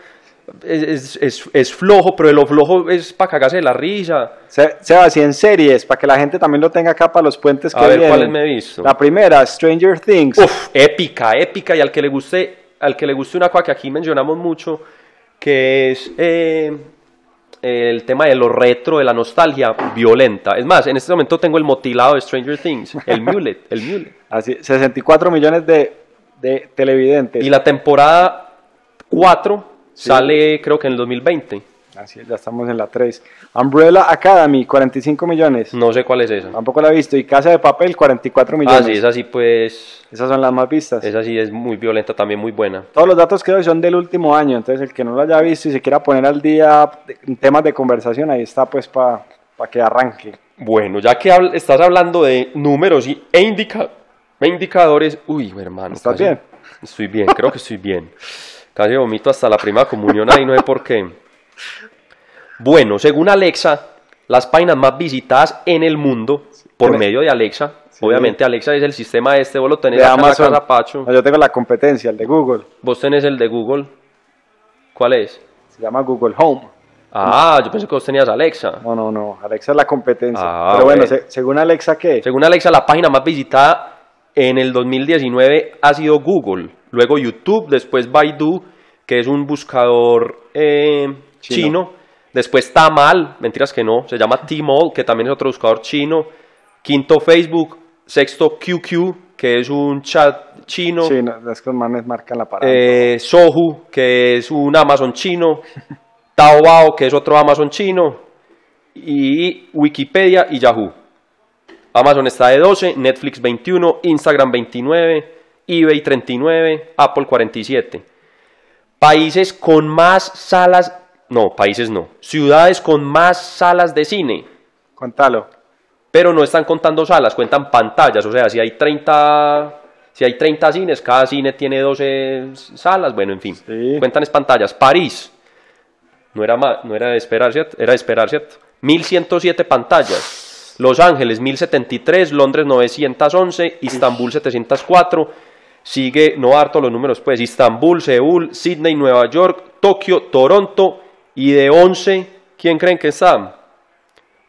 es, es- es- flojo, pero lo flojo es para cagarse de la risa. Se, Sebas, y en series, para que la gente también lo tenga acá para los puentes que A ver, vienen. ¿cuáles me he visto? La primera, Stranger Things. Uf, épica, épica, y al que le guste, al que le guste una cosa que aquí mencionamos mucho, que es eh, el tema de lo retro, de la nostalgia violenta. Es más, en este momento tengo el motilado de Stranger Things, el mulet, el mulet. [laughs] Así, 64 millones de, de televidentes. Y la temporada 4 sale creo que en el 2020. Así, ya estamos en la 3. Umbrella Academy, 45 millones. No sé cuál es esa. Tampoco la he visto. Y Casa de Papel, 44 Ah, millones. sí, esa sí, pues. Esas son las más vistas. Esa sí es muy violenta, también muy buena. Todos los datos que doy son del último año. Entonces, el que no lo haya visto y se quiera poner al día en temas de conversación, ahí está, pues, para que arranque. Bueno, ya que habl- estás hablando de números y, e, indica- e indicadores. Uy, hermano. ¿Estás casi- bien? Estoy bien, creo que estoy bien. Casi vomito hasta la primera comunión ahí, no sé por qué. Bueno, según Alexa, las páginas más visitadas en el mundo por Sí. medio de Alexa. Sí. Obviamente, Alexa es el sistema este, vos lo tenés De acá en la Amazon. casa, Pacho. No, yo tengo la competencia, el de Google. Vos tenés el de Google. ¿Cuál es? Se llama Google Home. Ah, yo pensé que vos tenías Alexa. No, no, no. Alexa es la competencia. Ah, Pero bueno, bueno. se- según Alexa, ¿qué? Según Alexa, la página más visitada en el 2019 ha sido Google, luego YouTube, después Baidu, que es un buscador eh, chino. Chino. después Tamal, mentiras que no, se llama Tmall, que también es otro buscador chino, quinto Facebook, sexto QQ, que es un chat chino, Sí, no, es que los manes marcan la parada. eh, Sohu, que es un Amazon chino, Taobao, que es otro Amazon chino, y Wikipedia y Yahoo. Amazon está de 12, Netflix 21, Instagram 29, eBay 39, Apple 47. Países con más salas, no, países no, ciudades con más salas de cine, Contalo. pero no están contando salas, cuentan pantallas, o sea, si hay 30, si hay 30 cines, cada cine tiene 12 salas, bueno, en fin, Sí. cuentan es pantallas. París, no era, ma- no era de esperar, ¿cierto? Era de esperar, ¿cierto? 1107 pantallas. Los Ángeles 1073, Londres 911, Istambul 704. Sigue, no harto los números, pues Istambul, Seúl, Sydney, Nueva York, Tokio, Toronto y de 11, ¿quién creen que está?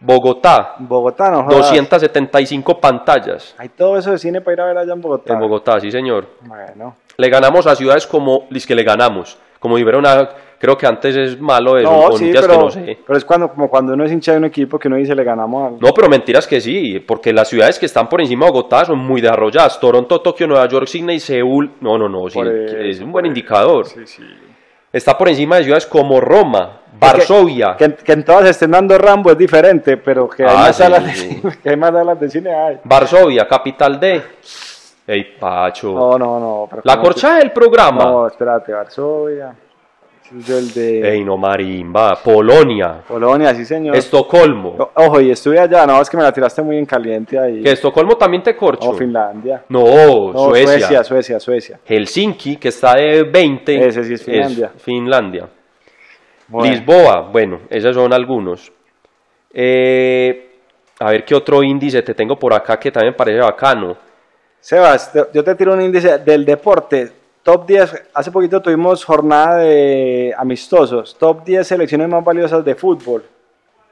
Bogotá, Bogotá, no jodas. 275 pantallas. Hay todo eso de cine para ir a ver allá en Bogotá. En Bogotá, sí señor. Bueno. Le ganamos a ciudades como, es que le ganamos, como si fuera una, creo que antes es malo eso, No, sí, pero, que no sé. pero es cuando, como cuando uno es hincha de un equipo que uno dice le ganamos al... No, pero mentiras que sí, porque las ciudades que están por encima de Bogotá son muy desarrolladas. Toronto, Tokio, Nueva York, Sydney, Seúl. No, no, no, sí, es un buen indicador. Sí, sí. Está por encima de ciudades como Roma, Varsovia. Que, que en todas estén dando Rambo es diferente, pero que hay, Ah, más, sí, salas de sí. cine, que hay más salas de cine hay. Varsovia, capital de. Ey, Pacho. No, no, no. pero La ¿cómo corcha del programa. No, espérate, Varsovia. Es el de. Polonia. Polonia, sí, señor. Estocolmo. O- Ojo, y estuve allá, no, es que me la tiraste muy en caliente ahí. Que Estocolmo también te corcho. No, Finlandia. No, No, Suecia. Suecia, Suecia, Suecia. Helsinki, que está de 20. Ese sí es Finlandia. Finlandia. Bueno. Lisboa, bueno, esos son algunos. Eh, a ver qué otro índice te tengo por acá que también parece bacano. Sebas, yo te tiro un índice del deporte. Top 10, hace poquito tuvimos jornada de amistosos. Top 10 selecciones más valiosas de fútbol.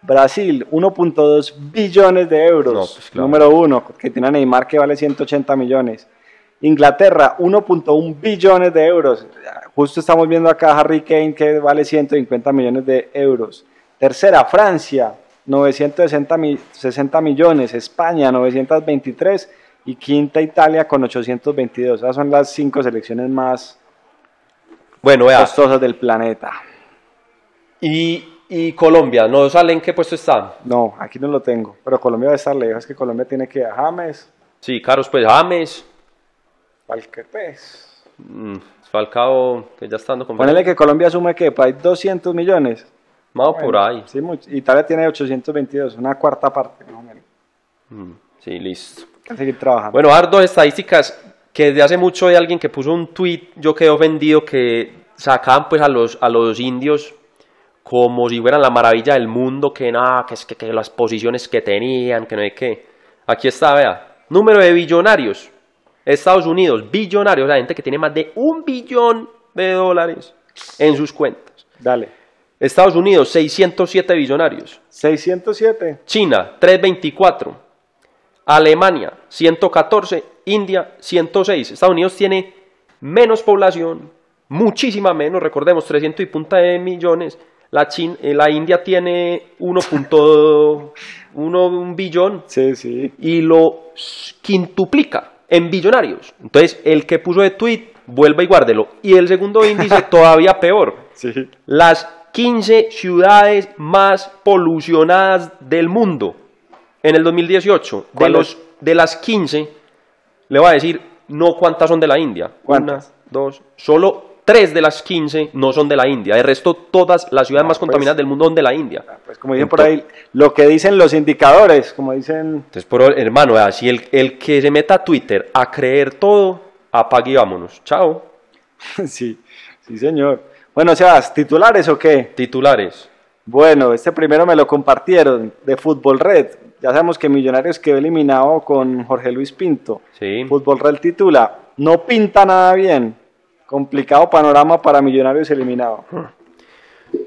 Brasil, 1.2 billones de euros. No, pues, claro. Número 1, que tiene a Neymar que vale 180 millones. Inglaterra, 1.1 billones de euros. Justo estamos viendo acá a Harry Kane que vale 150 millones de euros. Tercera, Francia, 960 mi- 60 millones. España, 923. Y quinta, Italia, con 822. Esas son las cinco selecciones más Bueno, vea, costosas del planeta. y, y Colombia, ¿no sale en qué puesto está? No, aquí no lo tengo. Pero Colombia debe estar lejos. Es que Colombia tiene que ir a James, Sí, Carlos, pues James, Valquepes. mm, Falcao, que ya está dando con Ponele que Colombia asume que hay 200 millones. Más o por Bueno, ahí. Sí. Italia tiene 822, una cuarta parte. más o menos. Mm, sí, listo. Hay que seguir trabajando. Bueno, dar dos estadísticas que desde hace mucho hay alguien que puso un tweet, yo quedé ofendido que sacaban pues a los, a los indios como si fueran la maravilla del mundo, que nada, que es que, que las posiciones que tenían, que no sé qué. Aquí está, vea, número de billonarios. Estados Unidos, billonarios, la gente que tiene más de un billón de dólares en sus cuentas. Dale. Estados Unidos, 607 billonarios. 607. China, 324. Alemania, 114. India, 106. Estados Unidos tiene menos población, muchísima menos, recordemos, 300 y punta de millones. La, Chin- eh, la India tiene 1.1 [laughs] billón Sí, sí. y lo quintuplica en billonarios. Entonces, el que puso de tweet, vuelva y guárdelo. Y el segundo índice, [laughs] todavía peor Sí. las 15 ciudades más polucionadas del mundo en el 2018. De, los, de las 15, le voy a decir no cuántas son de la India. ¿Cuántas? Una, dos, solo 3 de las 15 no son de la India. El resto, todas las ciudades Ah, más pues. contaminadas del mundo son de la India. Pues como dicen por ahí, lo que dicen los indicadores, como dicen... Entonces, por, hermano, si el, el que se meta a Twitter a creer todo, apague y vámonos. Chao. [laughs] sí, sí, señor. Bueno, Sebas, ¿titulares o qué? Titulares. Bueno, este primero me lo compartieron de Fútbol Red. Ya sabemos que Millonarios quedó eliminado con Jorge Luis Pinto. Sí. Fútbol Red titula, no pinta nada bien. Complicado panorama para Millonarios eliminado.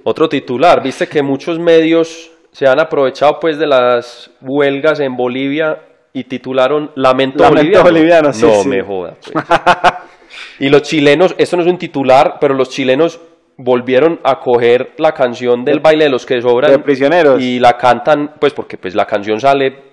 Otro titular, viste que muchos medios se han aprovechado pues de las huelgas en Bolivia y titularon Lamento, Lamento Boliviano. boliviano, sí, no sí. me joda. pues. [laughs] y los chilenos, esto no es un titular, pero los chilenos volvieron a coger la canción del baile de los que sobran De prisioneros. y la cantan pues porque pues la canción sale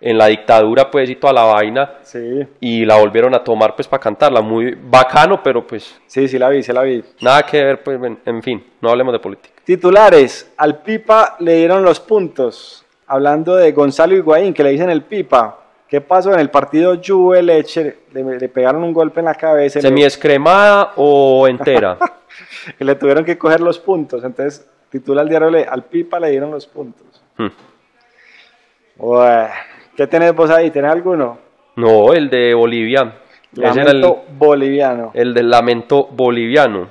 en la dictadura pues y toda la vaina Sí, y la volvieron a tomar pues para cantarla, muy bacano, pero pues sí, sí la vi, sí la vi. nada que ver pues en- en fin, no hablemos de política. Titulares, al Pipa le dieron los puntos. Hablando de Gonzalo Higuaín, que le dicen el Pipa. ¿Qué pasó en el partido Juve Leche? Le, le pegaron un golpe en la cabeza y le, ¿Semiescremada o entera? [laughs] [laughs] y le tuvieron que coger los puntos. Entonces, titula el diario, al Pipa le dieron los puntos. Hmm. Bueno, ¿qué tenés vos ahí? ¿Tenés alguno? No, el de Bolivia. Ese era el, Lamento boliviano. el del lamento boliviano.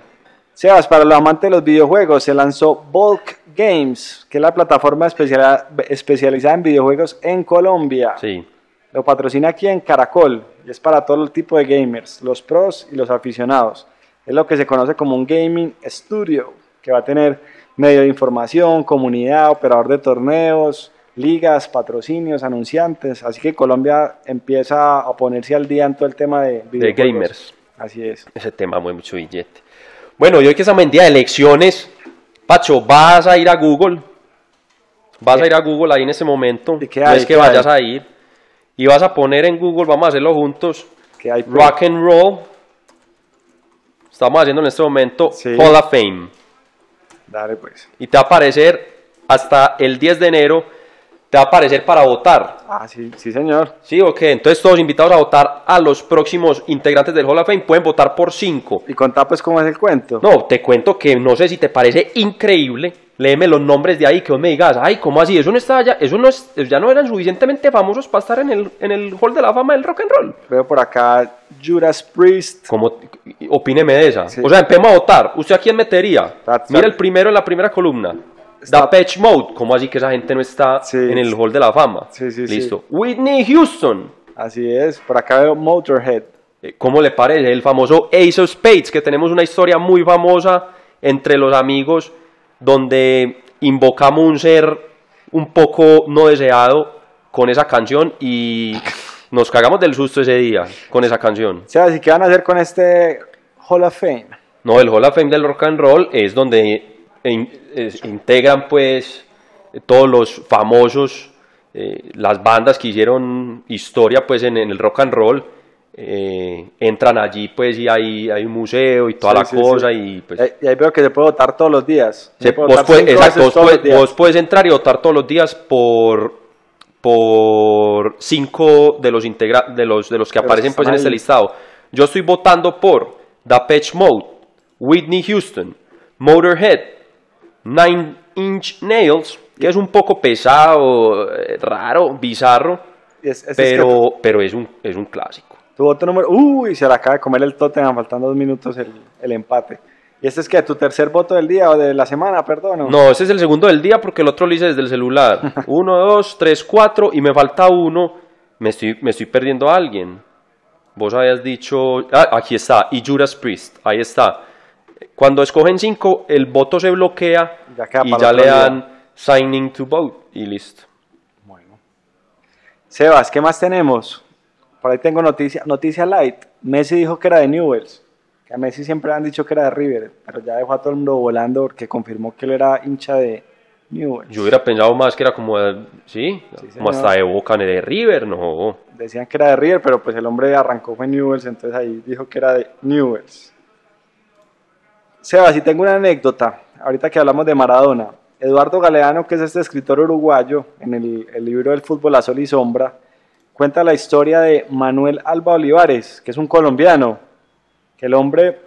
Sebas, para los amantes de los videojuegos, se lanzó Bulk Games, que es la plataforma especializada en videojuegos en Colombia. Sí. Lo patrocina aquí en Caracol y es para todo el tipo de gamers, los pros y los aficionados. Es lo que se conoce como un gaming studio, que va a tener medio de información, comunidad, operador de torneos, ligas, patrocinios, anunciantes. Así que Colombia empieza a ponerse al día en todo el tema de, de gamers. Así es. Ese tema mueve mucho billete. Bueno, y hoy que estamos en día de elecciones, Pacho, vas a ir a Google. Vas a ir a Google ahí en ese momento. ¿Y qué no hay? es que ¿Qué vayas hay? a ir. Y vas a poner en Google, vamos a hacerlo juntos. Hay pues? Rock and Roll. Estamos haciendo en este momento Sí. Hall of Fame. Dale pues. Y te va a aparecer hasta el 10 de enero. Te va a aparecer para votar. Ah, sí, sí señor. ¿Sí o qué? Entonces todos invitados a votar a los próximos integrantes del Hall of Fame. Pueden votar por 5. Y contá pues cómo es el cuento. No, te cuento que no sé si te parece increíble. Léeme los nombres de ahí, que vos me digas, ay, ¿cómo así? Eso no estaba ya, eso no es, ya no eran suficientemente famosos para estar en el, en el Hall de la Fama del Rock and Roll. Veo por acá Judas Priest. Como, opíneme de esa. Sí. O sea, empecemos a votar. ¿Usted a quién metería? That's Mira right. el primero en la primera columna. Está- Depeche Mode. ¿Cómo así que esa gente no está Sí. en el Hall de la Fama? Sí, sí, sí. Listo. Whitney Houston. Así es. Por acá veo Motorhead. Eh, ¿Cómo le parece? El famoso Ace of Spades, que tenemos una historia muy famosa entre los amigos, donde invocamos un ser un poco no deseado con esa canción y nos cagamos del susto ese día con esa canción. O sea, ¿y qué van a hacer con este Hall of Fame? No, el Hall of Fame del Rock and Roll es donde in- es- integran pues todos los famosos, eh, las bandas que hicieron historia pues en, en el rock and roll. Eh, entran allí pues y hay, hay un museo y toda Sí, la sí, cosa sí. y pues Y ahí- y ahí veo que se puede votar todos los días. se- puede vos, cinco exacto, vos puedes- los días. vos puedes entrar y votar todos los días por por cinco de los integra de los de los que aparecen pues en este listado. Yo estoy votando por Depeche Mode, Whitney Houston, Motorhead, Nine Inch Nails, que es un poco pesado, eh, raro, bizarro, Es- ese es pero pero es un es un clásico. Tu voto número. Uy, se le acaba de comer el Tottenham, faltando dos minutos el, el empate. ¿Y este es que tu tercer voto del día o de la semana, perdón? o? No, ese es el segundo del día porque el otro lo hice desde el celular. [laughs] Uno, dos, tres, cuatro y me falta uno. Me estoy, me estoy perdiendo a alguien. Vos habías dicho... Ah, aquí está. Y Judas Priest. Ahí está. Cuando escogen cinco, el voto se bloquea Ya y ya le día. dan signing to vote y listo. Bueno. Sebas, ¿qué más tenemos? Por ahí tengo noticia, noticia light. Messi dijo que era de Newells. Que a Messi siempre han dicho que era de River, pero ya dejó a todo el mundo volando porque confirmó que él era hincha de Newells. Yo hubiera pensado más que era como... de- ¿Sí? Sí, como hasta de Boca, de River, no. Decían que era de River, pero pues el hombre arrancó fue Newells, entonces ahí dijo que era de Newells. Sebas, y tengo una anécdota, ahorita que hablamos de Maradona. Eduardo Galeano, que es este escritor uruguayo, en el, el libro del fútbol a sol y sombra, cuenta la historia de Manuel Alba Olivares, que es un colombiano, que el hombre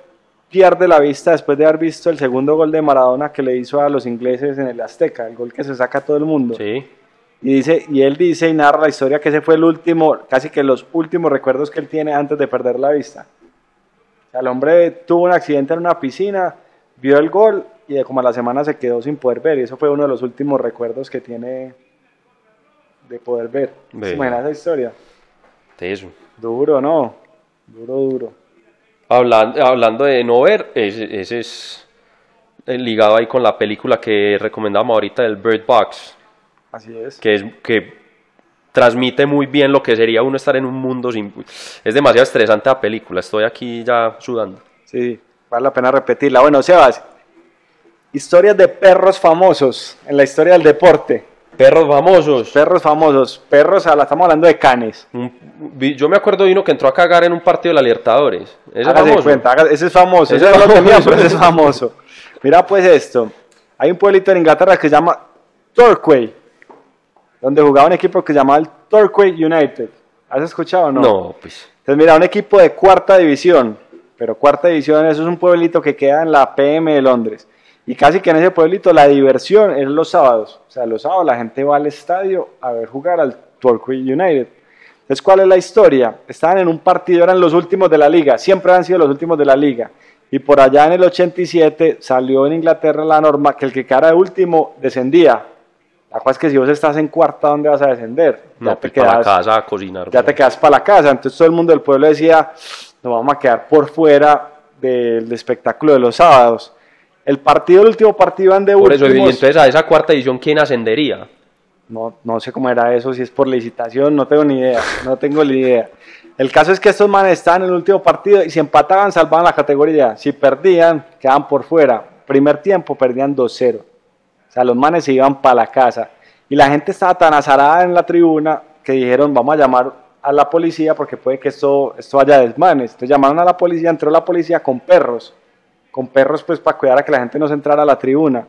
pierde la vista después de haber visto el segundo gol de Maradona que le hizo a los ingleses en el Azteca, el gol que se saca a todo el mundo. Sí. Y, dice, y él dice y narra la historia que ese fue el último, casi que los últimos recuerdos que él tiene antes de perder la vista. O sea, el hombre tuvo un accidente en una piscina, vio el gol y de como a la semana se quedó sin poder ver. Y eso fue uno de los últimos recuerdos que tiene de poder ver. Ve. ¿Se imagina esa historia? Eso. Duro, ¿no? Duro, duro. Hablando, hablando de no ver, ese, ese es eh, ligado ahí con la película que recomendamos ahorita del Bird Box, Así es. que es que transmite muy bien lo que sería uno estar en un mundo sin... Es demasiado estresante la película, estoy aquí ya sudando. Sí, vale la pena repetirla. Bueno, Sebas, historias de perros famosos en la historia del deporte. Perros famosos. Perros famosos, perros, la- estamos hablando de canes. Yo me acuerdo de uno que entró a cagar en un partido de la Libertadores. Ese es famoso. cuenta, ese es famoso, Ese ese, es pero ese es famoso. Mira pues esto, hay un pueblito en Inglaterra que se llama Torquay, donde jugaba un equipo que se llamaba el Torquay United. ¿Has escuchado o no? No, pues. Entonces mira, un equipo de cuarta división, pero cuarta división eso es un pueblito que queda en la PM de Londres. Y casi que en ese pueblito la diversión es los sábados. O sea, los sábados la gente va al estadio a ver jugar al Torquay United. Entonces, ¿cuál es la historia? Estaban en un partido, eran los últimos de la liga, siempre han sido los últimos de la liga. Y por allá en el 87 salió en Inglaterra la norma que el que quedara de último descendía. La cosa es que si vos estás en cuarta, ¿dónde vas a descender? No, te pues para la quedas- casa a cocinar. ya te quedas para la casa. Entonces todo el mundo del pueblo decía, nos vamos a quedar por fuera del espectáculo de los sábados. El partido, el último partido, iban de Por eso, y últimos. entonces a esa cuarta edición, ¿quién ascendería? No, no sé cómo era eso, si es por licitación, no tengo ni idea, no tengo ni idea. El caso es que estos manes estaban en el último partido y si empataban salvaban la categoría, si perdían quedaban por fuera. Primer tiempo perdían 2-0. O sea, los manes se iban para la casa. Y la gente estaba tan azarada en la tribuna que dijeron, vamos a llamar a la policía porque puede que esto, esto haya desmanes. Entonces llamaron a la policía, entró la policía con perros, con perros pues para cuidar a que la gente no se entrara a la tribuna.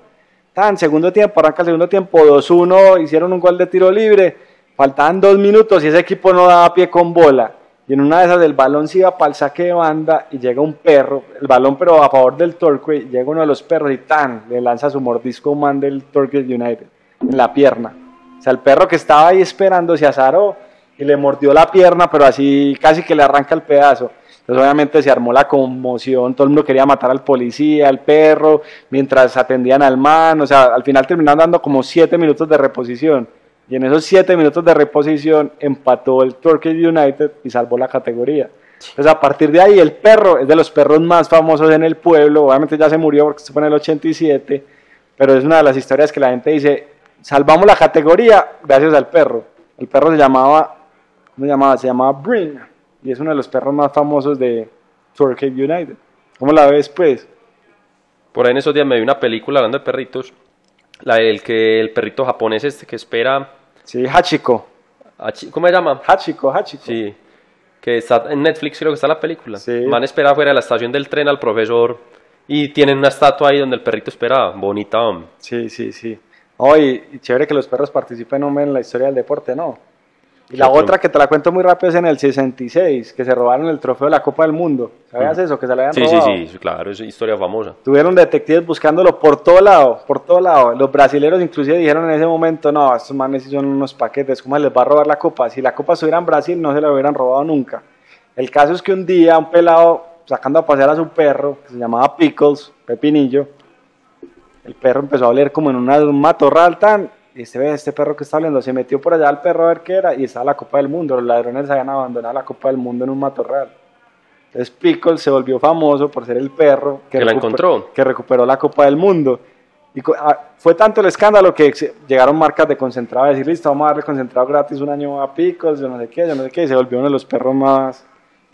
Tan, segundo tiempo, arranca el segundo tiempo, 2-1, hicieron un gol de tiro libre, faltaban dos minutos y ese equipo no daba pie con bola. Y en una de esas el balón se iba para el saque de banda y llega un perro, el balón pero a favor del Torquay, llega uno de los perros y tan, le lanza su mordisco man del Torquay United en la pierna. O sea, el perro que estaba ahí esperando se azaró y le mordió la pierna, pero así casi que le arranca el pedazo. Entonces obviamente se armó la conmoción, todo el mundo quería matar al policía, al perro, mientras atendían al man, o sea, al final terminaron dando como siete minutos de reposición. Y en esos siete minutos de reposición empató el Turkish United y salvó la categoría. Entonces a partir de ahí el perro es de los perros más famosos en el pueblo, obviamente ya se murió porque se fue en el 87, pero es una de las historias que la gente dice, salvamos la categoría gracias al perro. El perro se llamaba, ¿cómo se llamaba? Se llamaba Brin y es uno de los perros más famosos de Turkey United. ¿Cómo la ves, pues? Por ahí en esos días me vi una película hablando de perritos. La del que el perrito japonés este que espera. Sí, Hachiko. ¿Cómo se llama? Hachiko, Hachiko. Sí. Que está en Netflix, creo que está la película. Sí. Man espera fuera de la estación del tren al profesor y tienen una estatua ahí donde el perrito esperaba. Bonita, hombre. Sí, sí, sí. Oh, y chévere que los perros participen hombre, en la historia del deporte, ¿no? Y la otra que te la cuento muy rápido es en el 66, que se robaron el trofeo de la Copa del Mundo. ¿Sabías eso? Que se le habían Sí, robado. sí, sí, claro, es historia famosa. Tuvieron detectives buscándolo por todo lado, por todo lado. Los brasileros inclusive dijeron en ese momento, no, estos manes son unos paquetes, ¿cómo les va a robar la copa? Si la copa estuviera en Brasil no se la hubieran robado nunca. El caso es que un día un pelado sacando a pasear a su perro, que se llamaba Pickles, Pepinillo, el perro empezó a oler como en una- un matorral tan... Y este, ve, este perro que está oliendo, se metió por allá al perro a ver qué era y estaba la Copa del Mundo. Los ladrones habían abandonado la Copa del Mundo en un matorral. Entonces Pickles se volvió famoso por ser el perro Que la recuper- encontró. que recuperó la Copa del Mundo. Y ah, fue tanto el escándalo que se- llegaron marcas de concentrado a decir, listo, vamos a darle concentrado gratis un año a Pickles, yo no sé qué, yo no sé qué, y se volvió uno de los perros más,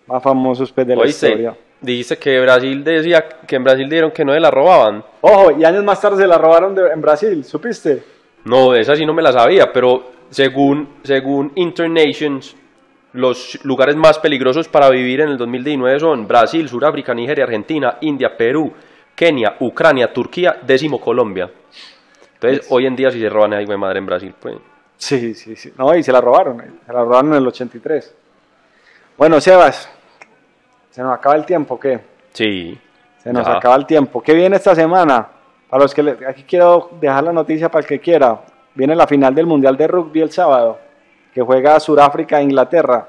más famosos pues, de la Oíste, historia. dice que Brasil decía que en Brasil dijeron que no se la robaban. Ojo, y años más tarde se la robaron de- en Brasil, ¿supiste? No, esa sí no me la sabía, pero según, según Internations, los lugares más peligrosos para vivir en el 2019 son Brasil, Sudáfrica, Nigeria, Argentina, India, Perú, Kenia, Ucrania, Turquía, décimo Colombia. Entonces, hoy en día si se roban ahí, güey, madre en Brasil, pues. Sí, sí, sí. No, y se la robaron, eh, se la robaron en el 83. Bueno, Sebas, se nos acaba el tiempo, ¿qué? Sí. Se nos acaba el tiempo. ¿Qué viene esta semana? Para los que le- aquí quiero dejar la noticia para el que quiera. Viene la final del Mundial de Rugby el sábado, que juega Sudáfrica e Inglaterra.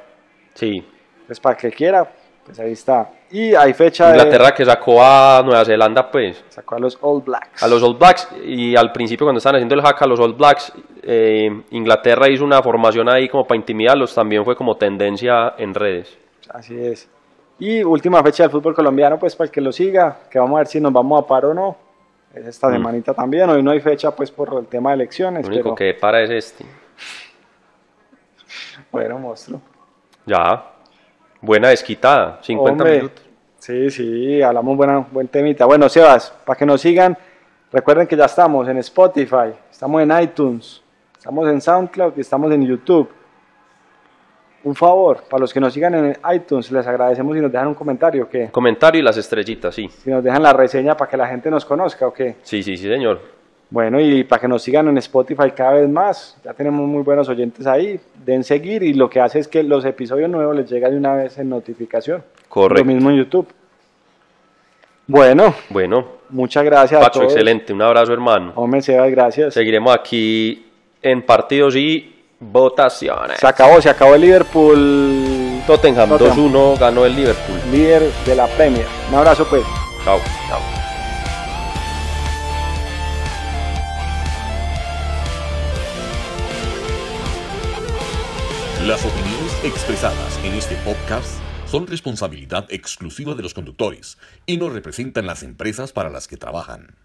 Sí. Pues para el que quiera, pues ahí está. Y hay fecha Inglaterra que sacó a Nueva Zelanda, pues. sacó a los All Blacks. A los All Blacks, y al principio cuando estaban haciendo el hack a los All Blacks, eh, Inglaterra hizo una formación ahí como para intimidarlos, también fue como tendencia en redes. Así es. Y última fecha del fútbol colombiano, pues para el que lo siga, que vamos a ver si nos vamos a paro o no. Es esta Mm. semanita también. Hoy no hay fecha, pues por el tema de elecciones. Lo único pero que para es este. [laughs] bueno, monstruo. Ya. Buena desquitada, 50 Hombre, minutos. Sí, sí, hablamos buena, buen temita. Bueno, Sebas, para que nos sigan, recuerden que ya estamos en Spotify, estamos en iTunes, estamos en SoundCloud y estamos en YouTube. Un favor, para los que nos sigan en iTunes, les agradecemos si nos dejan un comentario, que Comentario y las estrellitas, sí. si nos dejan la reseña para que la gente nos conozca, ¿o qué? Sí, sí, sí, señor. Bueno, y para que nos sigan en Spotify cada vez más, ya tenemos muy buenos oyentes ahí, den seguir y lo que hace es que los episodios nuevos les llegan de una vez en notificación. Correcto. Lo mismo en YouTube. Bueno, Bueno, muchas gracias a Pacho, todos. excelente. Un abrazo, hermano. Hombre, Sebas, gracias. Seguiremos aquí en partidos y votaciones. Se acabó, se acabó el Liverpool Tottenham Tottenham. 2-1 ganó el Liverpool. líder de la Premier. Un abrazo pues. Chao. Chao. Las opiniones expresadas en este podcast son responsabilidad exclusiva de los conductores y no representan las empresas para las que trabajan.